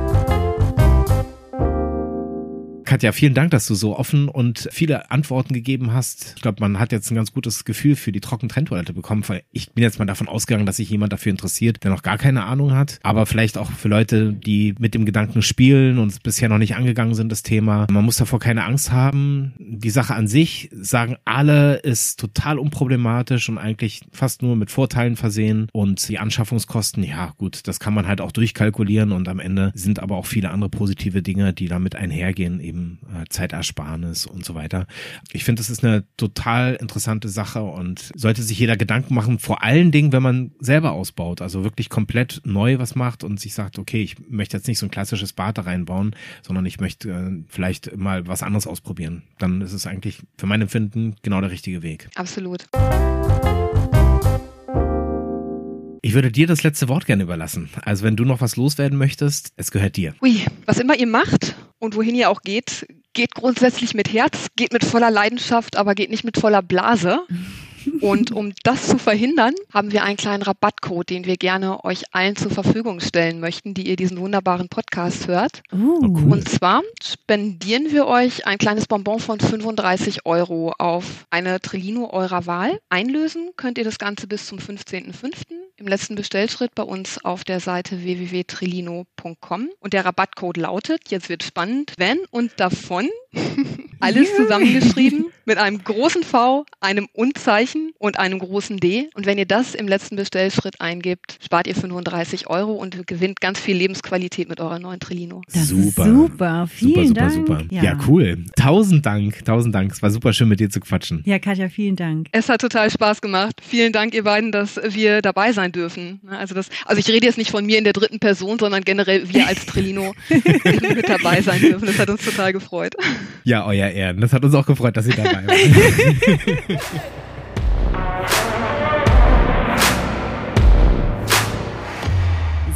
Katja, vielen Dank, dass du so offen und viele Antworten gegeben hast. Ich glaube, man hat jetzt ein ganz gutes Gefühl für die Trockentrenntoilette bekommen, weil ich bin jetzt mal davon ausgegangen, dass sich jemand dafür interessiert, der noch gar keine Ahnung hat. Aber vielleicht auch für Leute, die mit dem Gedanken spielen und bisher noch nicht angegangen sind, das Thema. Man muss davor keine Angst haben. Die Sache an sich, sagen alle, ist total unproblematisch und eigentlich fast nur mit Vorteilen versehen. Und die Anschaffungskosten, ja gut, das kann man halt auch durchkalkulieren und am Ende sind aber auch viele andere positive Dinge, die damit einhergehen, eben äh, Zeitersparnis und so weiter. Ich finde, das ist eine total interessante Sache und sollte sich jeder Gedanken machen, vor allen Dingen, wenn man selber ausbaut, also wirklich komplett neu was macht und sich sagt, okay, ich möchte jetzt nicht so ein klassisches Bad da reinbauen, sondern ich möchte äh, vielleicht mal was anderes ausprobieren. Dann ist es eigentlich für mein Empfinden genau der richtige Weg. Absolut. Ich würde dir das letzte Wort gerne überlassen. Also wenn du noch was loswerden möchtest, es gehört dir. Ui, was immer ihr macht und wohin ihr auch geht, geht grundsätzlich mit Herz, geht mit voller Leidenschaft, aber geht nicht mit voller Blase. [LAUGHS] Und um das zu verhindern, haben wir einen kleinen Rabattcode, den wir gerne euch allen zur Verfügung stellen möchten, die ihr diesen wunderbaren Podcast hört. Oh, cool. Und zwar spendieren wir euch ein kleines Bonbon von 35 Euro auf eine Trillino eurer Wahl. Einlösen könnt ihr das Ganze bis zum 15.05 im letzten Bestellschritt bei uns auf der Seite www.trilino.com und der Rabattcode lautet, jetzt wird spannend, wenn und davon [LAUGHS] alles zusammengeschrieben mit einem großen V, einem Und-Zeichen und einem großen D. Und wenn ihr das im letzten Bestellschritt eingibt, spart ihr 35 Euro und gewinnt ganz viel Lebensqualität mit eurer neuen Trillino. Das super. super. Vielen super, Dank. Super, super. Ja. ja, cool. Tausend Dank. Tausend Dank. Es war super schön, mit dir zu quatschen. Ja, Katja, vielen Dank. Es hat total Spaß gemacht. Vielen Dank, ihr beiden, dass wir dabei sein dürfen. Also das, also ich rede jetzt nicht von mir in der dritten Person, sondern generell wir als Trillino [LAUGHS] [LAUGHS] mit dabei sein dürfen. Das hat uns total gefreut. Ja, euer Ehren. Das hat uns auch gefreut, dass ihr dabei wart. [LAUGHS]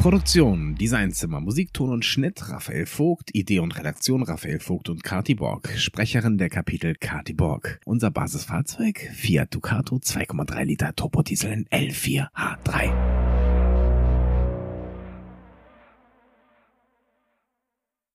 Produktion, Designzimmer, Musikton und Schnitt Raphael Vogt, Idee und Redaktion Raphael Vogt und Kati Borg, Sprecherin der Kapitel Kati Borg. Unser Basisfahrzeug Fiat Ducato 2,3 Liter Turbodiesel in L4H3.